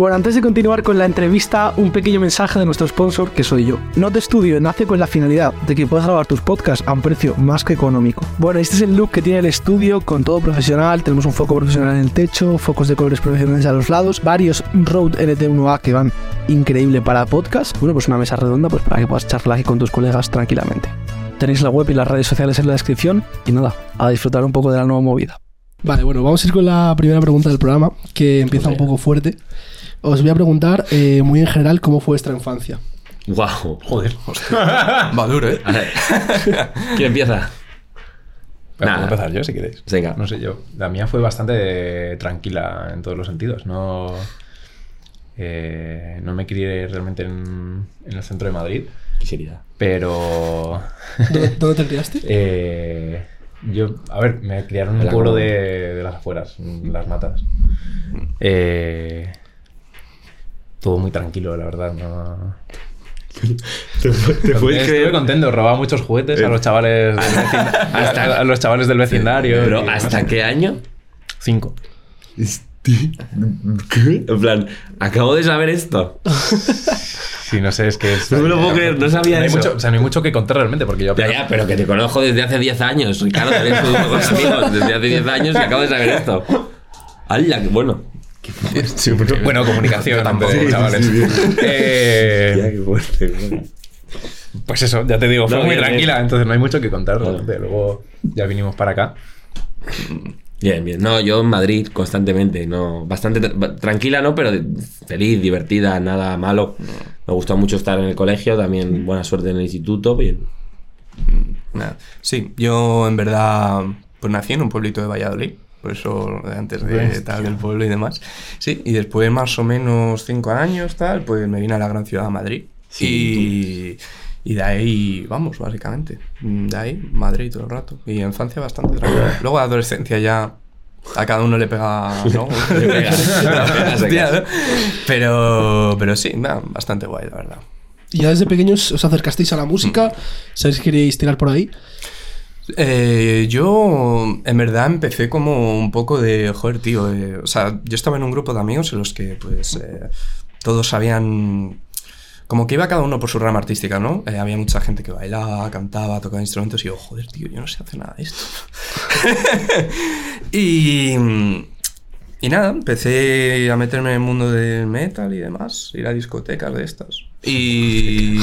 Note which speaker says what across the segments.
Speaker 1: Bueno, antes de continuar con la entrevista, un pequeño mensaje de nuestro sponsor, que soy yo. Note Studio nace con la finalidad de que puedas grabar tus podcasts a un precio más que económico. Bueno, este es el look que tiene el estudio, con todo profesional. Tenemos un foco profesional en el techo, focos de colores profesionales a los lados, varios Rode NT1A que van increíble para podcast. Bueno, pues una mesa redonda pues para que puedas charlar aquí con tus colegas tranquilamente. Tenéis la web y las redes sociales en la descripción y nada, a disfrutar un poco de la nueva movida. Vale, bueno, vamos a ir con la primera pregunta del programa, que empieza un poco fuerte. Os voy a preguntar, eh, muy en general, cómo fue vuestra infancia.
Speaker 2: Guau.
Speaker 3: Joder. Va duro, ¿eh?
Speaker 2: A ver. ¿Quién empieza?
Speaker 3: Pero puedo empezar yo si queréis.
Speaker 2: Venga.
Speaker 3: No sé yo. La mía fue bastante tranquila en todos los sentidos. No, eh, no me crié realmente en, en el centro de Madrid,
Speaker 2: Qué seriedad.
Speaker 3: pero
Speaker 1: ¿Dónde, dónde te criaste?
Speaker 3: eh, yo, a ver, me criaron en un pueblo de, de las afueras, en Las Matas. Eh, todo muy tranquilo, la verdad. No... Estuve contento, robaba muchos juguetes a los chavales del vecindario,
Speaker 2: Hasta-
Speaker 3: a los chavales del vecindario.
Speaker 2: Pero
Speaker 3: y no
Speaker 2: ¿hasta qué año?
Speaker 3: Cinco.
Speaker 2: ¿Qué? En plan, acabo de saber esto.
Speaker 3: Sí, no sé, es que es-
Speaker 2: No me lo puedo creer, no sabía
Speaker 3: hay
Speaker 2: eso.
Speaker 3: Mucho, o sea, no hay mucho que contar realmente, porque yo
Speaker 2: Ya, ya, pero que te conozco desde hace 10 años, Ricardo. Eres uno con amigos desde hace 10 años y acabo de saber esto. ¡Hala! qué bueno!
Speaker 3: Bueno, comunicación tampoco,
Speaker 2: Sí,
Speaker 3: chavales.
Speaker 2: sí, sí.
Speaker 3: Eh,
Speaker 2: Tía, qué fuerte. bueno.
Speaker 3: pues eso, ya te digo, fue
Speaker 2: No,
Speaker 3: muy
Speaker 2: bien,
Speaker 3: tranquila,
Speaker 2: bien.
Speaker 3: entonces no hay mucho que contar. Luego ya vinimos para acá.
Speaker 2: Bien, bien. No, yo en Madrid constantemente, no, bastante tra- tranquila, no, pero feliz, divertida, nada malo. Me gustó mucho estar en el colegio, también buena suerte en el instituto, bien.
Speaker 4: Nada. Sí, yo en verdad pues nací en un pueblito de Valladolid, por eso de antes de
Speaker 3: Pues,
Speaker 4: tal del pueblo y demás. Sí, y después más o menos cinco años tal, pues me vine a la gran ciudad de Madrid. y, y de ahí, vamos, básicamente. De ahí, Madrid todo el rato. Y infancia bastante tranquila. Luego adolescencia ya a cada uno le pega, ¿no?
Speaker 2: Le pega, le.
Speaker 4: ¿no? Pero, pero sí, bastante guay, la verdad.
Speaker 1: ¿Y ya desde pequeños os acercasteis a la música? ¿Sabéis que queríais tirar por ahí?
Speaker 4: Eh, yo en verdad empecé como un poco de, joder, tío, eh, o sea, yo estaba en un grupo de amigos en los que pues eh, todos sabían, como que iba cada uno por su rama artística, ¿no? Había mucha gente que bailaba, cantaba, tocaba instrumentos y yo, joder, tío, yo no sé hacer nada de esto. y, y nada, empecé a meterme en el mundo del metal y demás, ir a discotecas de estas. Y,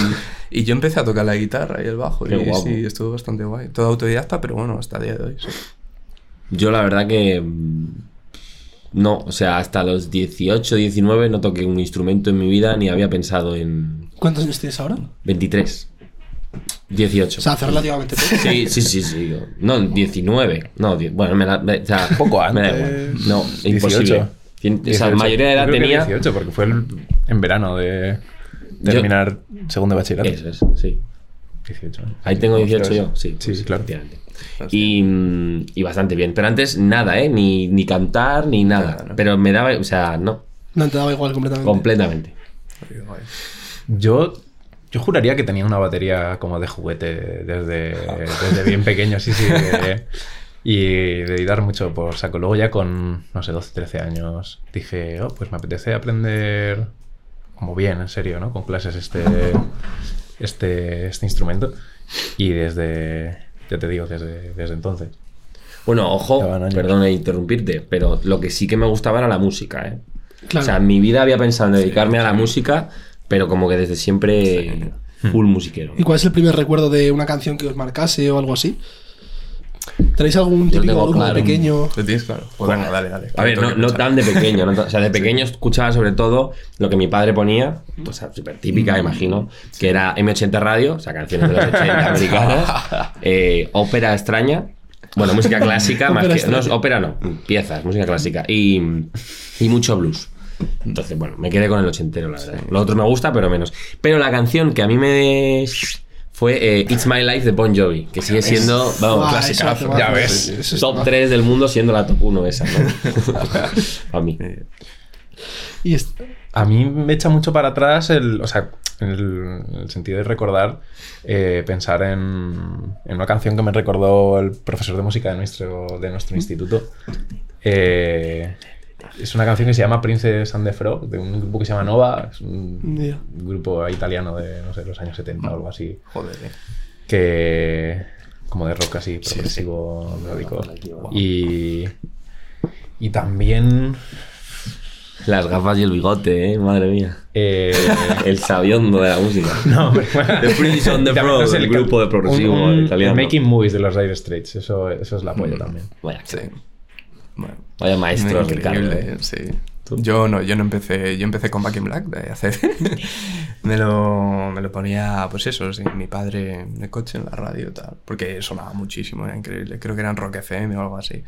Speaker 4: y yo empecé a tocar la guitarra y el bajo.
Speaker 2: Qué
Speaker 4: y
Speaker 2: guapo.
Speaker 4: sí, estuvo bastante guay. Todo autodidacta, pero bueno, hasta el día de hoy. sí.
Speaker 2: Yo la verdad que mm, no, o sea, hasta los 18, 19 no toqué un instrumento en mi vida ni había pensado en
Speaker 1: ¿Cuántos años tienes ahora?
Speaker 2: 23, 18.
Speaker 1: O sea, hace relativamente poco.
Speaker 2: Sí, sí, sí, sí. yo- No, 19. No, die- bueno, me la, me- o sea,
Speaker 3: Poco
Speaker 2: me da
Speaker 3: antes.
Speaker 2: igual. No, imposible. Cien- O sea,
Speaker 3: 18.
Speaker 2: mayoría de edad
Speaker 3: Yo creo que
Speaker 2: tenía.
Speaker 3: 18, porque fue el- en verano de
Speaker 2: Yo-
Speaker 3: terminar segundo de bachillerato.
Speaker 2: Eso es, sí.
Speaker 3: 18.
Speaker 2: Ahí tengo 18
Speaker 3: Ostras.
Speaker 2: yo, sí.
Speaker 3: Sí,
Speaker 2: pues,
Speaker 3: claro.
Speaker 2: Y, mm, y bastante bien. Pero antes nada, ¿eh? Ni, ni cantar ni nada.
Speaker 4: Nada, ¿no?
Speaker 2: Pero me daba, o sea, no,
Speaker 1: No te daba igual completamente.
Speaker 2: completamente.
Speaker 3: Yo, yo juraría que tenía una batería como de juguete desde, desde bien pequeño, sí, sí. de- y de dar mucho por saco. Luego ya con, no sé, 12, 13 años, dije, oh, pues me apetece aprender como bien, en serio, ¿no? Con clases este, este, este instrumento. Y desde, ya te digo, desde, desde entonces.
Speaker 2: Bueno, ojo,
Speaker 3: años.
Speaker 2: perdona interrumpirte, pero lo que sí que me gustaba era la música, ¿eh?
Speaker 1: Claro.
Speaker 2: O sea, en mi vida había pensado en dedicarme a la música, pero como que desde siempre full musiquero.
Speaker 1: ¿Y cuál es el primer recuerdo de una canción que os marcase o algo así? ¿Tenéis algún
Speaker 2: Yo
Speaker 1: típico
Speaker 2: tengo
Speaker 1: grupo
Speaker 2: claro.
Speaker 1: pequeño?
Speaker 4: ¿Lo tienes claro? Pues venga, dale, dale.
Speaker 2: A ver, no, no tan de pequeño, no tan- o sea, de pequeño escuchaba sobre todo lo que mi padre ponía, o sea, súper típica, imagino, que era M80 Radio, o sea, canciones de los 80 americanas, eh, ópera extraña, bueno, música clásica, más
Speaker 1: Ópera
Speaker 2: que, no, ópera no, piezas, música clásica, y, y mucho blues. Entonces, bueno, me quedé con el ochentero, la verdad. Lo otro me gusta, pero menos. Pero la canción que a mí me fue eh, It's My Life de Bon Jovi, que sigue siendo, vamos,
Speaker 1: Buah,
Speaker 2: clásica.
Speaker 3: ya ves.
Speaker 1: eso
Speaker 2: Top
Speaker 1: más-
Speaker 2: 3 del mundo siendo la top 1 esa, ¿no? a mí.
Speaker 1: Y es-
Speaker 3: A mí me echa mucho para atrás el, o sea, el, en el sentido de recordar, eh, pensar en, en una canción que me recordó el profesor de música de nuestro, de nuestro instituto. Eh, es una canción que se llama Princess and the Frog, de un grupo que se llama Nova. Es un grupo italiano de, no sé, los años 70 o algo así.
Speaker 4: Joder, eh.
Speaker 3: Que. como de rock así, progresivo, melódico. Y. Y también.
Speaker 2: Las gafas y el bigote, ¿eh? Madre mía.
Speaker 3: eh,
Speaker 2: El sabiondo de la música.
Speaker 3: no, hombre,
Speaker 2: The Princess on the
Speaker 3: sé,
Speaker 2: el
Speaker 3: el
Speaker 2: grupo de progresivo
Speaker 3: un- un-
Speaker 2: italiano.
Speaker 3: el Making Movies de los Dire Straits, eso, eso es la polla también.
Speaker 2: Vaya,
Speaker 4: Sí. Bueno.
Speaker 2: vaya maestro,
Speaker 4: Increíble,
Speaker 2: Ricardo.
Speaker 4: sí. Yo no, yo no empecé, yo empecé con Back in Black de hacer. me, lo, me lo ponía, pues eso, sí, mi padre en el coche, en la radio y tal. Porque sonaba muchísimo, era increíble. Creo que eran Rock FM o algo así.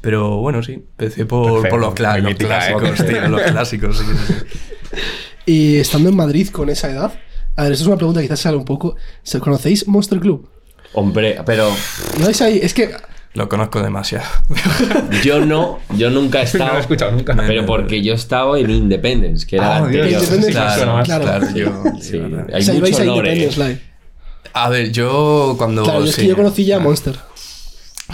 Speaker 4: Pero bueno, sí, empecé por, por los,
Speaker 3: ¿eh?
Speaker 4: clásicos, tío, los clásicos, sí, sí, sí.
Speaker 1: Y estando en Madrid con esa edad, a ver, esto es una pregunta que quizás sale un poco. ¿Se conocéis Monster Club?
Speaker 2: Hombre, pero
Speaker 1: ¿No es ahí? Es que
Speaker 4: Lo conozco demasiado.
Speaker 2: yo no, yo nunca he
Speaker 3: No
Speaker 2: estado.
Speaker 3: lo he escuchado nunca.
Speaker 2: Pero porque yo estaba en Independence, que era
Speaker 3: Ah, Dios,
Speaker 2: anterior.
Speaker 1: Independence,
Speaker 3: sí,
Speaker 1: claro, claro.
Speaker 4: Claro, yo.
Speaker 2: Sí,
Speaker 4: ¿verdad?
Speaker 2: hay
Speaker 1: o sea,
Speaker 2: mucho
Speaker 1: a. Independence Live.
Speaker 4: A ver, yo cuando.
Speaker 1: Claro, yo es que
Speaker 4: sí.
Speaker 1: yo conocí ya Monster.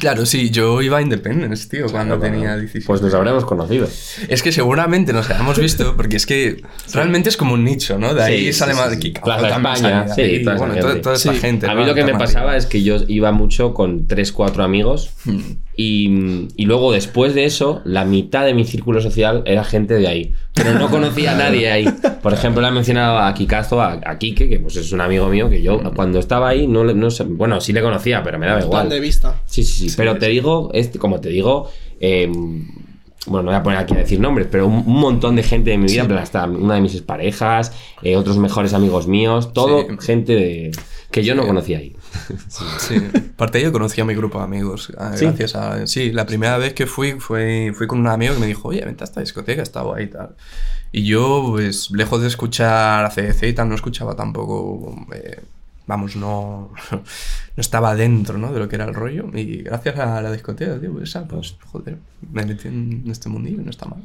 Speaker 4: Claro, sí, yo iba a Independence, tío, cuando tenía 17.
Speaker 2: Pues nos habremos conocido.
Speaker 4: Es que seguramente nos hayamos visto, porque es que realmente es como un nicho, ¿no? De ahí
Speaker 2: Sí,
Speaker 4: sale
Speaker 2: sí,
Speaker 4: más de.
Speaker 2: Plaza España, sí, toda
Speaker 4: bueno,
Speaker 2: gente.
Speaker 4: toda esta
Speaker 1: Sí.
Speaker 4: gente.
Speaker 2: A mí lo que me pasaba es que yo iba mucho con 3, 4 amigos
Speaker 4: Hmm.
Speaker 2: Y, y luego después de eso, la mitad de mi círculo social era gente de ahí. Pero no conocía a nadie ahí. Por ejemplo, le he mencionado a Kikazo, a, a Quique, que pues es un amigo mío que yo cuando estaba ahí, no, no sé- bueno, sí le conocía, pero me daba igual.
Speaker 1: De vista.
Speaker 2: Sí, sí, sí, pero te digo, este, como te digo, eh, bueno, no voy a poner aquí a decir nombres, pero un, un montón de gente de mi vida, plan, hasta una de mis exparejas, eh, otros mejores amigos míos, todo
Speaker 4: Sí.
Speaker 2: gente de, que yo no conocía ahí.
Speaker 4: Sí. Aparte yo conocí a mi grupo de amigos. ah,
Speaker 2: Sí.
Speaker 4: Gracias a... Sí, la primera vez que fui, fue, fui con un amigo que me dijo, oye, vente a esta discoteca, estaba ahí y tal. Y yo, pues, lejos de escuchar a CDC y tal, no escuchaba tampoco... eh, vamos, no, no estaba dentro, ¿no? De lo que era el rollo. Y gracias a la discoteca, tío, pues, esa, pues, joder, me metí en este mundillo y no está mal.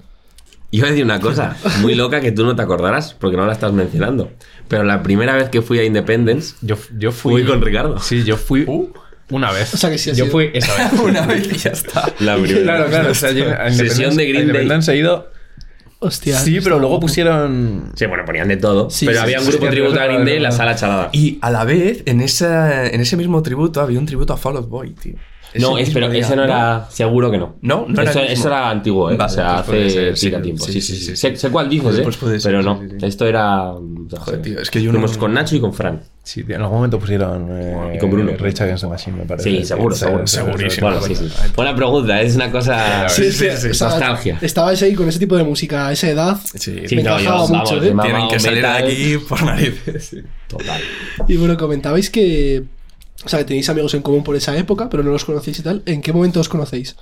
Speaker 2: Iba a decir una cosa muy loca que tú no te acordarás, porque no la estás mencionando. Pero la primera vez que fui a Independence,
Speaker 3: Yo, yo fui.
Speaker 2: fui con Ricardo.
Speaker 3: Sí, yo fui una vez.
Speaker 1: O sea que sí
Speaker 3: Yo
Speaker 1: sido.
Speaker 3: fui esa vez.
Speaker 4: Una vez y ya está.
Speaker 2: La primera.
Speaker 3: Claro, claro. O sea, yo a
Speaker 2: Sesión de
Speaker 3: Independence-
Speaker 2: Green
Speaker 3: a
Speaker 2: Day.
Speaker 3: Independence he ido.
Speaker 1: Hostia.
Speaker 3: Sí, pero luego pusieron.
Speaker 2: Sí, bueno, ponían de todo.
Speaker 1: Sí,
Speaker 2: pero
Speaker 1: sí,
Speaker 2: había un grupo
Speaker 3: sí,
Speaker 2: tributo a Green Day en la sala chalada.
Speaker 4: Y a la vez, en, esa, en ese mismo tributo había un tributo a Fall Out Boy, tío.
Speaker 2: No, es, pero ese no era. Seguro que no.
Speaker 4: No, no era
Speaker 2: eso,
Speaker 4: el mismo.
Speaker 2: eso era antiguo, ¿eh?
Speaker 4: Vale,
Speaker 2: o sea,
Speaker 4: pues
Speaker 2: hace
Speaker 4: ser,
Speaker 2: tiempo.
Speaker 4: sí,
Speaker 2: Sí,
Speaker 4: sí,
Speaker 2: sí, sí.
Speaker 4: sí.
Speaker 2: Sé, sé cuál dices, ¿eh?
Speaker 4: pues ser,
Speaker 2: pero no.
Speaker 4: sí, sí.
Speaker 2: Esto era.
Speaker 4: Joder, tío, es que yo
Speaker 2: Fuimos
Speaker 4: no-
Speaker 2: con Nacho y con Fran.
Speaker 3: Sí, en algún momento pusieron. Eh,
Speaker 2: Y con Bruno.
Speaker 3: Rage Against the Machine, me parece.
Speaker 2: Sí, seguro, seguro.
Speaker 3: segurísimo.
Speaker 2: Bueno, sí, sí. Buena pregunta, es una cosa.
Speaker 1: Sí, sí,
Speaker 3: Sí,
Speaker 2: nostalgia.
Speaker 1: Estabais ahí con ese tipo de música a esa edad.
Speaker 4: Sí,
Speaker 2: Sí,
Speaker 1: Me
Speaker 2: no, yo,
Speaker 1: mucho, ¿eh?
Speaker 4: tienen que salir de aquí por narices.
Speaker 2: Total.
Speaker 1: Y bueno, comentabais que. O sea, que tenéis amigos en común por esa época, pero no los conocéis y tal. ¿En qué momento os conocéis?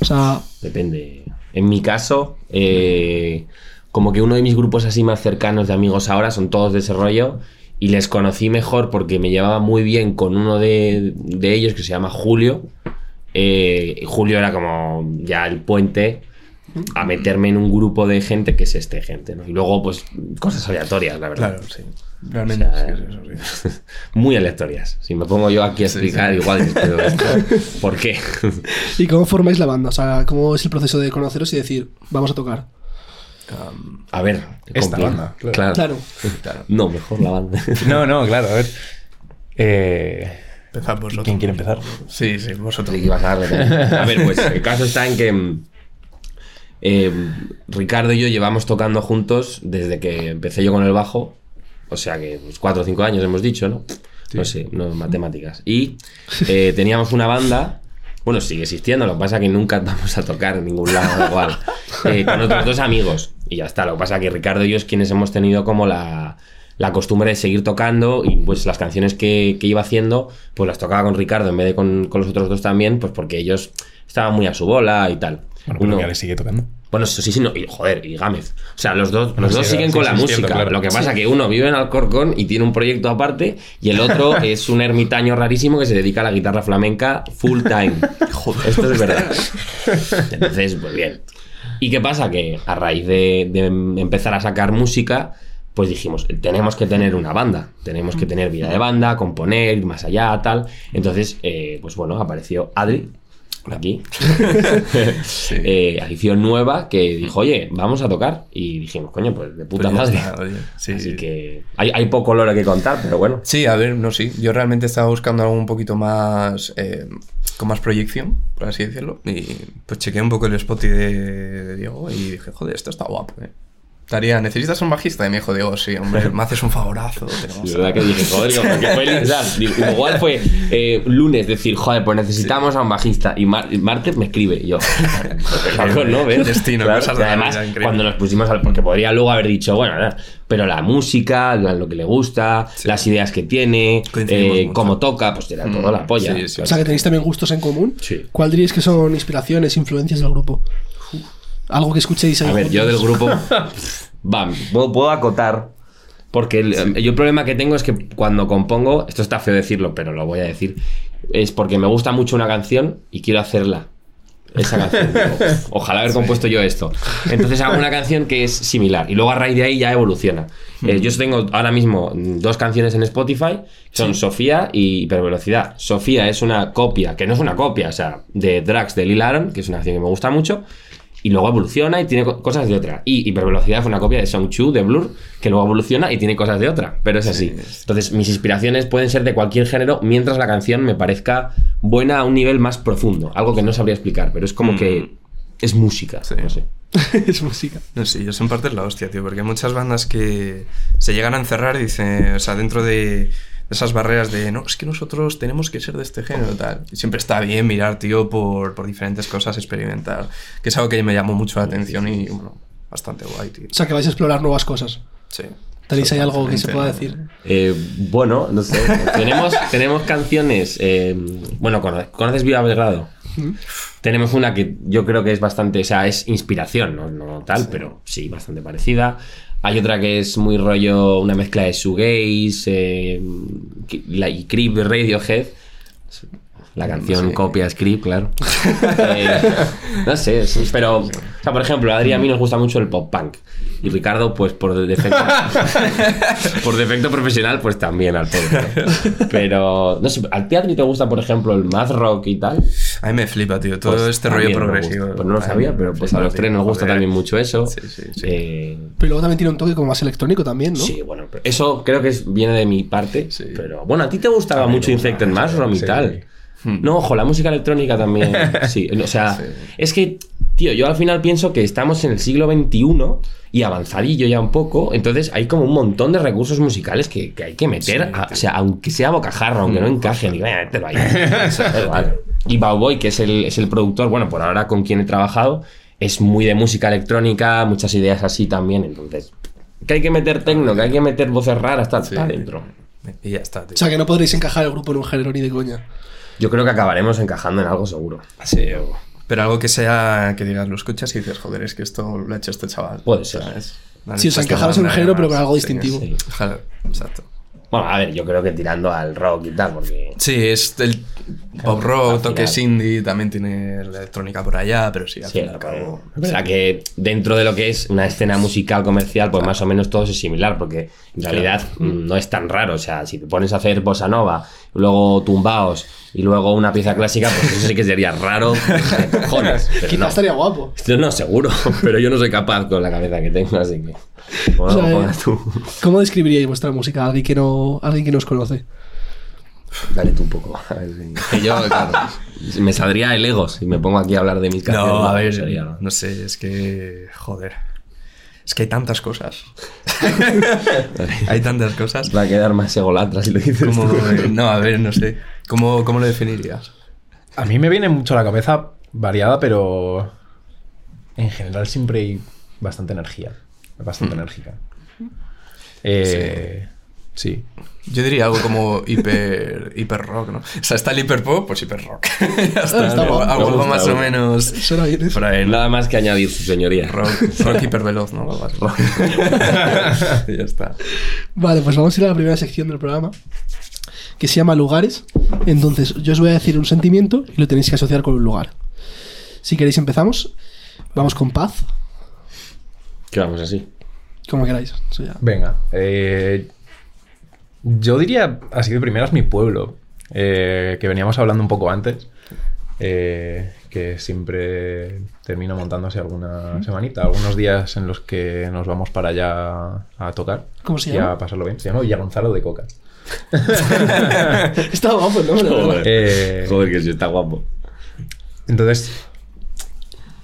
Speaker 1: O sea,
Speaker 2: Depende. En mi caso, eh, como que uno de mis grupos así más cercanos de amigos ahora son todos de ese rollo. Y les conocí mejor porque me llevaba muy bien con uno de, de ellos que se llama Julio. Eh, y Julio era como ya el puente a meterme en un grupo de gente que es este gente. ¿no? Y luego, pues, cosas aleatorias, la verdad.
Speaker 4: Claro, sí. Realmente
Speaker 2: O sea,
Speaker 4: sí, sí, sí, sí.
Speaker 2: Muy aleatorias. Si me pongo yo aquí a explicar,
Speaker 4: sí.
Speaker 2: igual. pero esto, ¿Por qué?
Speaker 1: ¿y cómo formáis la banda? O sea, ¿cómo es el proceso de conoceros y decir, vamos a tocar?
Speaker 4: Um,
Speaker 2: A ver.
Speaker 3: Esta banda, claro.
Speaker 1: Claro.
Speaker 4: claro.
Speaker 2: No, mejor la banda.
Speaker 3: No, no, claro, a ver. Eh,
Speaker 4: Empezad vosotros.
Speaker 3: ¿Quién quiere empezar?
Speaker 4: Sí, sí, vosotros.
Speaker 2: A darle también. A ver, pues el caso está en que mm, eh, Ricardo y yo llevamos tocando juntos desde que empecé yo con el bajo. O sea que pues, cuatro o cinco años hemos dicho, ¿no? No sé, no matemáticas. Y eh, teníamos una banda. Bueno, sigue existiendo, lo que pasa es que nunca vamos a tocar en ningún lado, igual. Eh, con otros dos amigos. Y ya está. Lo que pasa es que Ricardo y yo es quienes hemos tenido como la, la costumbre de seguir tocando. Y pues las canciones que, que iba haciendo, pues las tocaba con Ricardo en vez de con, con los otros dos también, pues porque ellos estaban muy a su bola y tal.
Speaker 3: Bueno, pero
Speaker 2: Uno-
Speaker 3: que le sigue tocando.
Speaker 2: Bueno, sí, sí, no, y, joder, y Gámez. O sea, los dos, los dos siguen
Speaker 3: sí,
Speaker 2: con la música.
Speaker 3: claro.
Speaker 2: Lo que pasa que uno vive en Alcorcón y tiene un proyecto aparte, y el otro es un ermitaño rarísimo que se dedica a la guitarra flamenca full time. Joder, esto es verdad. Entonces, pues bien. ¿Y qué pasa? Que a raíz de, de empezar a sacar música, pues dijimos, tenemos que tener una banda, tenemos que tener vida de banda, componer, ir más allá, tal. Entonces, eh, pues bueno, apareció Adri, aquí, eh, afición nueva que dijo, oye, vamos a tocar. Y dijimos, coño, pues de puta
Speaker 4: Pues
Speaker 2: madre.
Speaker 4: está, sí,
Speaker 2: Así
Speaker 4: sí.
Speaker 2: que hay, hay poco lore que contar, pero bueno.
Speaker 4: Sí, a ver, no sí. Yo realmente estaba buscando algo un poquito más. eh, con más proyección, por así decirlo. Y pues chequeé un poco el spot de, de Diego y dije, joder, esto está guapo, eh. Estaría, ¿necesitas un bajista? Y me dijo, Diego, sí, hombre, me haces un favorazo. tenemos
Speaker 2: De verdad que dije, joder, digo, porque fue o sea, digo, igual fue eh, lunes decir, joder, pues necesitamos a un bajista. Y mar- martes me escribe. Y yo, claro, ¿no? ¿Ves?
Speaker 4: Destino,
Speaker 2: Claro,
Speaker 4: cosas
Speaker 2: y
Speaker 4: de la
Speaker 2: además,
Speaker 4: vida,
Speaker 2: cuando nos pusimos al. Porque podría luego haber dicho, bueno, nada, pero la música, lo que le gusta, las ideas que tiene, eh, cómo toca, pues era todo la polla.
Speaker 4: sí, sí.
Speaker 1: O sea que tenéis también gustos en común.
Speaker 2: Sí.
Speaker 1: ¿Cuál diríais que son inspiraciones, influencias del grupo? Algo que escuchéis ahí.
Speaker 2: A ver, yo del grupo. Bam, puedo, puedo acotar. Porque el, yo el problema que tengo es que cuando compongo, esto está feo decirlo, pero lo voy a decir, es porque me gusta mucho una canción y quiero hacerla. Esa canción. Digo, Ojalá haber compuesto yo esto. Entonces hago una canción que es similar y luego a raíz de ahí ya evoluciona. Eh, yo tengo ahora mismo dos canciones en Spotify, son Sofía y Hipervelocidad. Sofía es una copia, que no es una copia, o sea, de Drax de Lil Aaron, que es una canción que me gusta mucho. Y luego evoluciona y tiene co- cosas de otra. Y Hipervelocidad fue una copia de Song 2 de Blur, que luego evoluciona y tiene cosas de otra. Pero es así. Entonces, mis inspiraciones pueden ser de cualquier género, mientras la canción me parezca buena a un nivel más profundo. Algo que no sabría explicar, pero es como que es música.
Speaker 4: Sí.
Speaker 2: No sé.
Speaker 1: es música.
Speaker 4: No sé, yo en parte es la hostia, tío, porque hay muchas bandas que se llegan a encerrar y dicen, o sea, dentro de esas barreras de, no, es que nosotros tenemos que ser de este género y tal. Y siempre está bien mirar, tío, por, por diferentes cosas, experimentar, que es algo que me llamó mucho la atención y, bueno, bastante guay, tío.
Speaker 1: O sea que vais a explorar nuevas cosas.
Speaker 4: Sí.
Speaker 1: ¿Tenéis ahí algo que se pueda decir?
Speaker 2: Eh, bueno, no sé. tenemos, tenemos canciones. eh, bueno, cono- ¿conoces Viva Belgrado? Tenemos una que yo creo que es bastante, o sea, es inspiración, no, no tal, pero sí, bastante parecida. Hay otra que es muy rollo, una mezcla de shoegaze eh, y Creep de Radiohead. La canción
Speaker 4: Sí.
Speaker 2: copia Script, claro. Eh, no sé, pero, o sea, por ejemplo, a Adri a mí nos gusta mucho el pop punk. Y Ricardo, pues por defecto, por defecto profesional, pues también al pop. Pero, no sé, ¿al teatro te gusta, por ejemplo, el math rock y tal?
Speaker 4: A mí me flipa, tío, todo
Speaker 2: Pues
Speaker 4: este rollo progresivo.
Speaker 2: Pues no lo sabía, pero pues
Speaker 4: flipa,
Speaker 2: a los
Speaker 4: tío,
Speaker 2: tres nos gusta también mucho eso.
Speaker 4: Sí, sí, sí.
Speaker 2: Eh,
Speaker 1: Pero luego también tiene un toque como más electrónico también, ¿no?
Speaker 2: Sí, bueno, pero eso creo que es- viene de mi parte.
Speaker 4: Sí.
Speaker 2: Pero bueno, a ti te gustaba mucho Infected
Speaker 3: gusta,
Speaker 2: Mushroom y
Speaker 3: sí.
Speaker 2: tal.
Speaker 4: Hmm.
Speaker 2: No, ojo, la música electrónica también. Sí, o sea, es que, tío, yo al final pienso que estamos en el siglo XXI y avanzadillo ya un poco. Entonces hay como un montón de recursos musicales que, que hay que meter, a- o sea, aunque sea bocajarro, aunque no encaje, digo, "Eh, mételo ahí. Da igual. Y Bowboy, que es el, es el productor, bueno, por ahora con quien he trabajado, es muy de música electrónica, muchas ideas así también. Entonces, que hay que meter tecno, que hay que meter voces raras, está, está dentro.
Speaker 4: Y ya está, tío.
Speaker 1: O sea que no podréis encajar el grupo en un género ni de coña.
Speaker 2: Yo creo que acabaremos encajando en algo seguro.
Speaker 4: Sí, pero algo que sea, que digas, lo escuchas y dices, joder, es que esto lo ha hecho este chaval.
Speaker 2: Puede ser.
Speaker 4: ¿sabes? Vale,
Speaker 1: Sí, o sea,
Speaker 4: pues te
Speaker 1: encajaros en un género, pero con algo
Speaker 4: Sí,
Speaker 1: distintivo.
Speaker 2: Sí.
Speaker 4: Ojalá, exacto.
Speaker 2: Bueno, a ver, yo creo que tirando al rock y tal, porque.
Speaker 4: Sí, es el pop rock,
Speaker 2: final.
Speaker 4: toques indie, también tiene la electrónica por allá, pero sí, al
Speaker 2: Sí,
Speaker 4: fin y al cabo.
Speaker 2: o sea que dentro de lo que es una escena musical comercial, pues más o menos todo es similar, porque en realidad mm, no es tan raro. O sea, si te pones a hacer bossa nova, luego tumbaos y luego una pieza clásica, pues eso sí que sería raro de cojones. Pero
Speaker 1: Quizás
Speaker 2: no.
Speaker 1: estaría guapo.
Speaker 2: Esto no, seguro, pero yo no soy capaz con la cabeza que tengo, así que. Bueno,
Speaker 1: O sea,
Speaker 2: pongas tú.
Speaker 1: ¿Cómo describiríais vuestra música a alguien que no, a alguien que no os conoce?
Speaker 2: Dale tú un poco. A ver si- que yo, claro, me saldría el ego si me pongo aquí a hablar de mis canciones.
Speaker 4: No, a ver,
Speaker 2: sería-
Speaker 4: no sé, es que. Joder. Es que hay tantas cosas. hay tantas cosas.
Speaker 2: Va a quedar más egolatra si lo dices.
Speaker 4: Como,
Speaker 2: tú.
Speaker 4: no, a ver, no sé. ¿Cómo, cómo lo definirías?
Speaker 3: A mí me viene mucho a la cabeza variada, pero en general siempre hay bastante energía. Bastante enérgica. Eh, sí.
Speaker 4: Yo diría algo como hiper, hiper rock, ¿no? O sea, está el hiper pop, pues hiper rock. ya está,
Speaker 1: está
Speaker 4: ¿no?
Speaker 1: guapo.
Speaker 4: algo
Speaker 2: gusta,
Speaker 4: más o menos.
Speaker 1: Suena bien.
Speaker 2: Nada más que añadir su señoría.
Speaker 4: Rock, rock hiper veloz, ¿no? Así. ya está.
Speaker 1: Vale, pues vamos a ir a la primera sección del programa, que se llama lugares. Entonces, yo os voy a decir un sentimiento y lo tenéis que asociar con un lugar. Si queréis empezamos. Vamos con paz,
Speaker 2: Que vamos así.
Speaker 1: como queráis. Eso ya.
Speaker 3: Venga. eh, yo diría, así de primeras, mi pueblo, eh, que veníamos hablando un poco antes. eh, que siempre termina montándose alguna semanita, algunos días en los que nos vamos para allá a tocar.
Speaker 1: ¿Cómo se
Speaker 3: y a pasarlo bien. Se llama Villa Gonzalo de Coca.
Speaker 1: Está guapo, ¿no? La verdad.
Speaker 2: Joder,
Speaker 3: Eh,
Speaker 2: Joder, que sí está guapo.
Speaker 3: Entonces,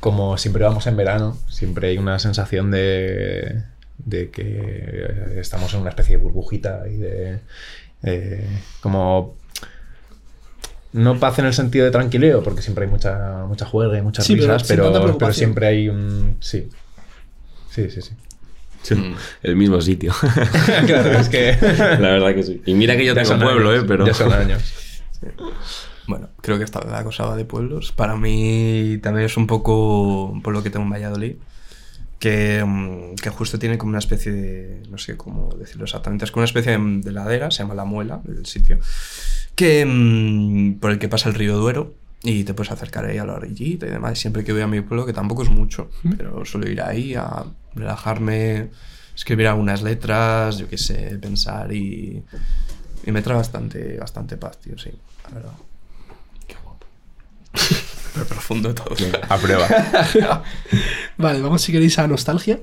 Speaker 3: como siempre vamos en verano, siempre hay una sensación de, de que estamos en una especie de burbujita y de... eh, como... No paz en el sentido de tranquileo, porque siempre hay mucha, mucha juerga y muchas
Speaker 1: Sí,
Speaker 3: risas, pero, pero, siempre hay un... Sí. Sí, sí, sí.
Speaker 2: El mismo sitio.
Speaker 3: claro, es que...
Speaker 2: La verdad que sí. Y mira que yo
Speaker 3: ya
Speaker 2: tengo pueblo,
Speaker 3: años,
Speaker 2: ¿eh? Pero...
Speaker 3: Ya son años.
Speaker 4: Bueno, creo que esta la cosa va de pueblos. Para mí también es un poco un pueblo que tengo en Valladolid, que, mm, que justo tiene como una especie de, no sé cómo decirlo exactamente, es como una especie de, de ladera, se llama La Muela, el sitio, que, mm, por el que pasa el río Duero y te puedes acercar ahí a la orillita y demás. Siempre que voy a mi pueblo, que tampoco es mucho, pero suelo ir ahí a relajarme, escribir algunas letras, yo qué sé, pensar y, y me trae bastante, bastante paz, tío, sí, la verdad. Qué guapo. Pero profundo todo.
Speaker 3: A prueba.
Speaker 1: Vale, vamos si queréis a nostalgia.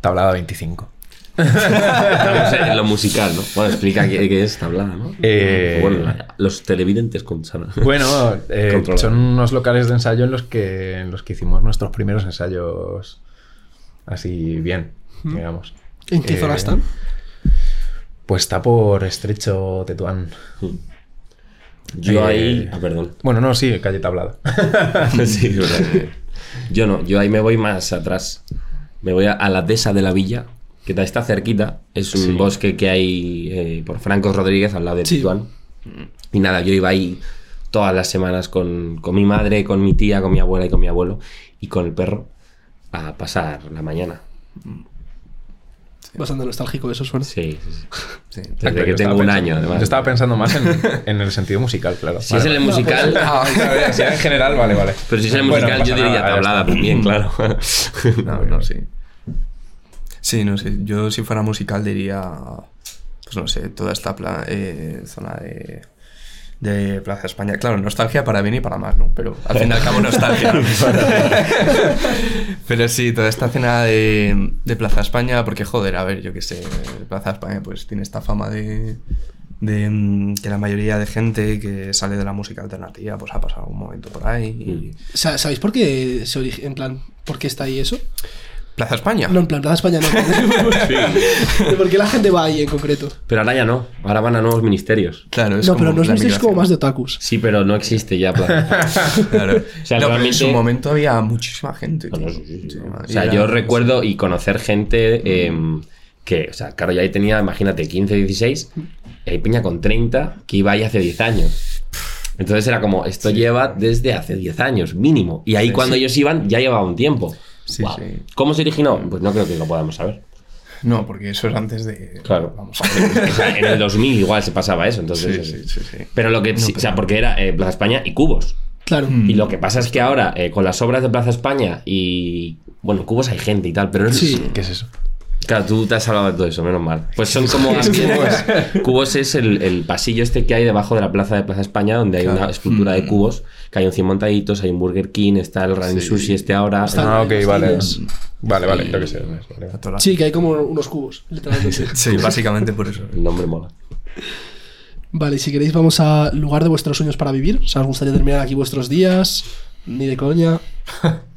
Speaker 3: Tablada 25.
Speaker 2: También sé, en lo musical, ¿no? Bueno, explica qué, qué es tablada, ¿no?
Speaker 3: Eh,
Speaker 2: Bueno, los televidentes con Sana.
Speaker 3: Bueno, eh, son unos locales de ensayo en los que en los que hicimos nuestros primeros ensayos así bien, digamos.
Speaker 1: ¿En qué
Speaker 3: Eh,
Speaker 1: zona están?
Speaker 3: Pues está por Estrecho Tetuán.
Speaker 2: Yo
Speaker 3: Eh,
Speaker 2: ahí... Ah, perdón.
Speaker 3: Bueno, no, sí, calle Tablada.
Speaker 2: sí. Yo no, yo ahí me voy más atrás. Me voy a, a la dehesa de la villa, que está cerquita. Es un
Speaker 3: Sí.
Speaker 2: bosque que hay eh, por Franco Rodríguez, al lado de
Speaker 1: Sí.
Speaker 2: Tetuán. Y nada, yo iba ahí todas las semanas con, con mi madre, con mi tía, con mi abuela y con mi abuelo y con el perro a pasar la mañana.
Speaker 1: Bastante nostálgico eso suena.
Speaker 2: Sí, sí, sí.
Speaker 4: Sí.
Speaker 2: Desde
Speaker 3: Yo
Speaker 2: que
Speaker 3: estaba
Speaker 2: tengo un
Speaker 3: pensando-
Speaker 2: año, además.
Speaker 3: Yo estaba pensando más en, en el sentido musical, claro.
Speaker 2: Si es en el musical,
Speaker 3: Ah, claro, si en general, vale, vale.
Speaker 2: pero si es en el
Speaker 3: Bueno,
Speaker 2: musical, yo diría
Speaker 3: nada,
Speaker 2: tablada también, claro.
Speaker 4: No, no, sí. Sí, no sé. Yo si fuera musical diría, pues no sé, toda esta pla- eh, zona de, de Plaza España. Claro, nostalgia para bien y para mal, ¿no? Pero al fin y al cabo nostalgia. ¿no? Pero sí, toda esta escena de, de Plaza España, porque joder, a ver, yo qué sé, Plaza España pues tiene esta fama de, de mm, que la mayoría de gente que sale de la música alternativa pues ha pasado un momento por ahí. y-
Speaker 1: Sa- ¿Sabéis por qué se en plan, por qué está ahí eso?
Speaker 4: Plaza España.
Speaker 1: No, en plan, Plaza España no. ¿De ¿Por qué la gente va ahí en concreto?
Speaker 2: Pero ahora ya no, ahora van a nuevos ministerios.
Speaker 4: Claro, es
Speaker 1: No,
Speaker 4: como
Speaker 1: pero no visteis como más de otakus.
Speaker 2: Sí, pero no existe ya. Plaza.
Speaker 4: Claro.
Speaker 2: O sea,
Speaker 4: No,
Speaker 2: realmente-
Speaker 4: en su momento había muchísima gente.
Speaker 2: No,
Speaker 4: tío.
Speaker 2: no, sí, sí, sí.
Speaker 4: Sí,
Speaker 2: O sea, yo recuerdo y conocer gente em, que, o sea, claro, ya ahí tenía, imagínate, 15, 16, y hay peña con 30 que iba ahí hace 10 años. Entonces era como, esto lleva desde hace 10 años, mínimo. Y ahí
Speaker 4: Sí,
Speaker 2: cuando
Speaker 4: sí.
Speaker 2: ellos iban, ya llevaba un tiempo.
Speaker 4: Sí,
Speaker 2: Guau.
Speaker 4: sí.
Speaker 2: ¿Cómo se originó? Pues no creo que lo podamos saber.
Speaker 4: No, porque eso es antes de.
Speaker 2: Claro.
Speaker 4: Vamos a ver.
Speaker 2: O sea, en el 2000 igual se pasaba eso, entonces...
Speaker 4: Sí, sí, sí, sí.
Speaker 2: Pero lo que, sí- o sea, porque era eh, Plaza España y Cubos.
Speaker 1: Claro.
Speaker 2: Y lo que pasa es que ahora, eh, con las obras de Plaza España y. Bueno, Cubos hay gente y tal, pero no
Speaker 1: Sí.
Speaker 3: ¿Qué es eso?
Speaker 2: Claro, tú te has hablado de todo eso, menos mal. Pues son como cubos. Cubos es el, el pasillo este que hay debajo de la plaza de Plaza España, donde hay
Speaker 4: Claro.
Speaker 2: una escultura de
Speaker 4: Mm.
Speaker 2: cubos, que hay un 100 montaditos, hay un Burger King, está el Ramen
Speaker 4: Sí.
Speaker 2: Sushi este ahora.
Speaker 3: Ah, ok, vale. Vale, vale, creo que
Speaker 4: la-
Speaker 1: Sí, que hay como unos cubos, literalmente.
Speaker 4: Sí, básicamente por eso.
Speaker 2: El nombre mola.
Speaker 1: Vale, si queréis vamos al lugar de vuestros sueños para vivir. O sea, os gustaría terminar aquí vuestros días. Ni de coña.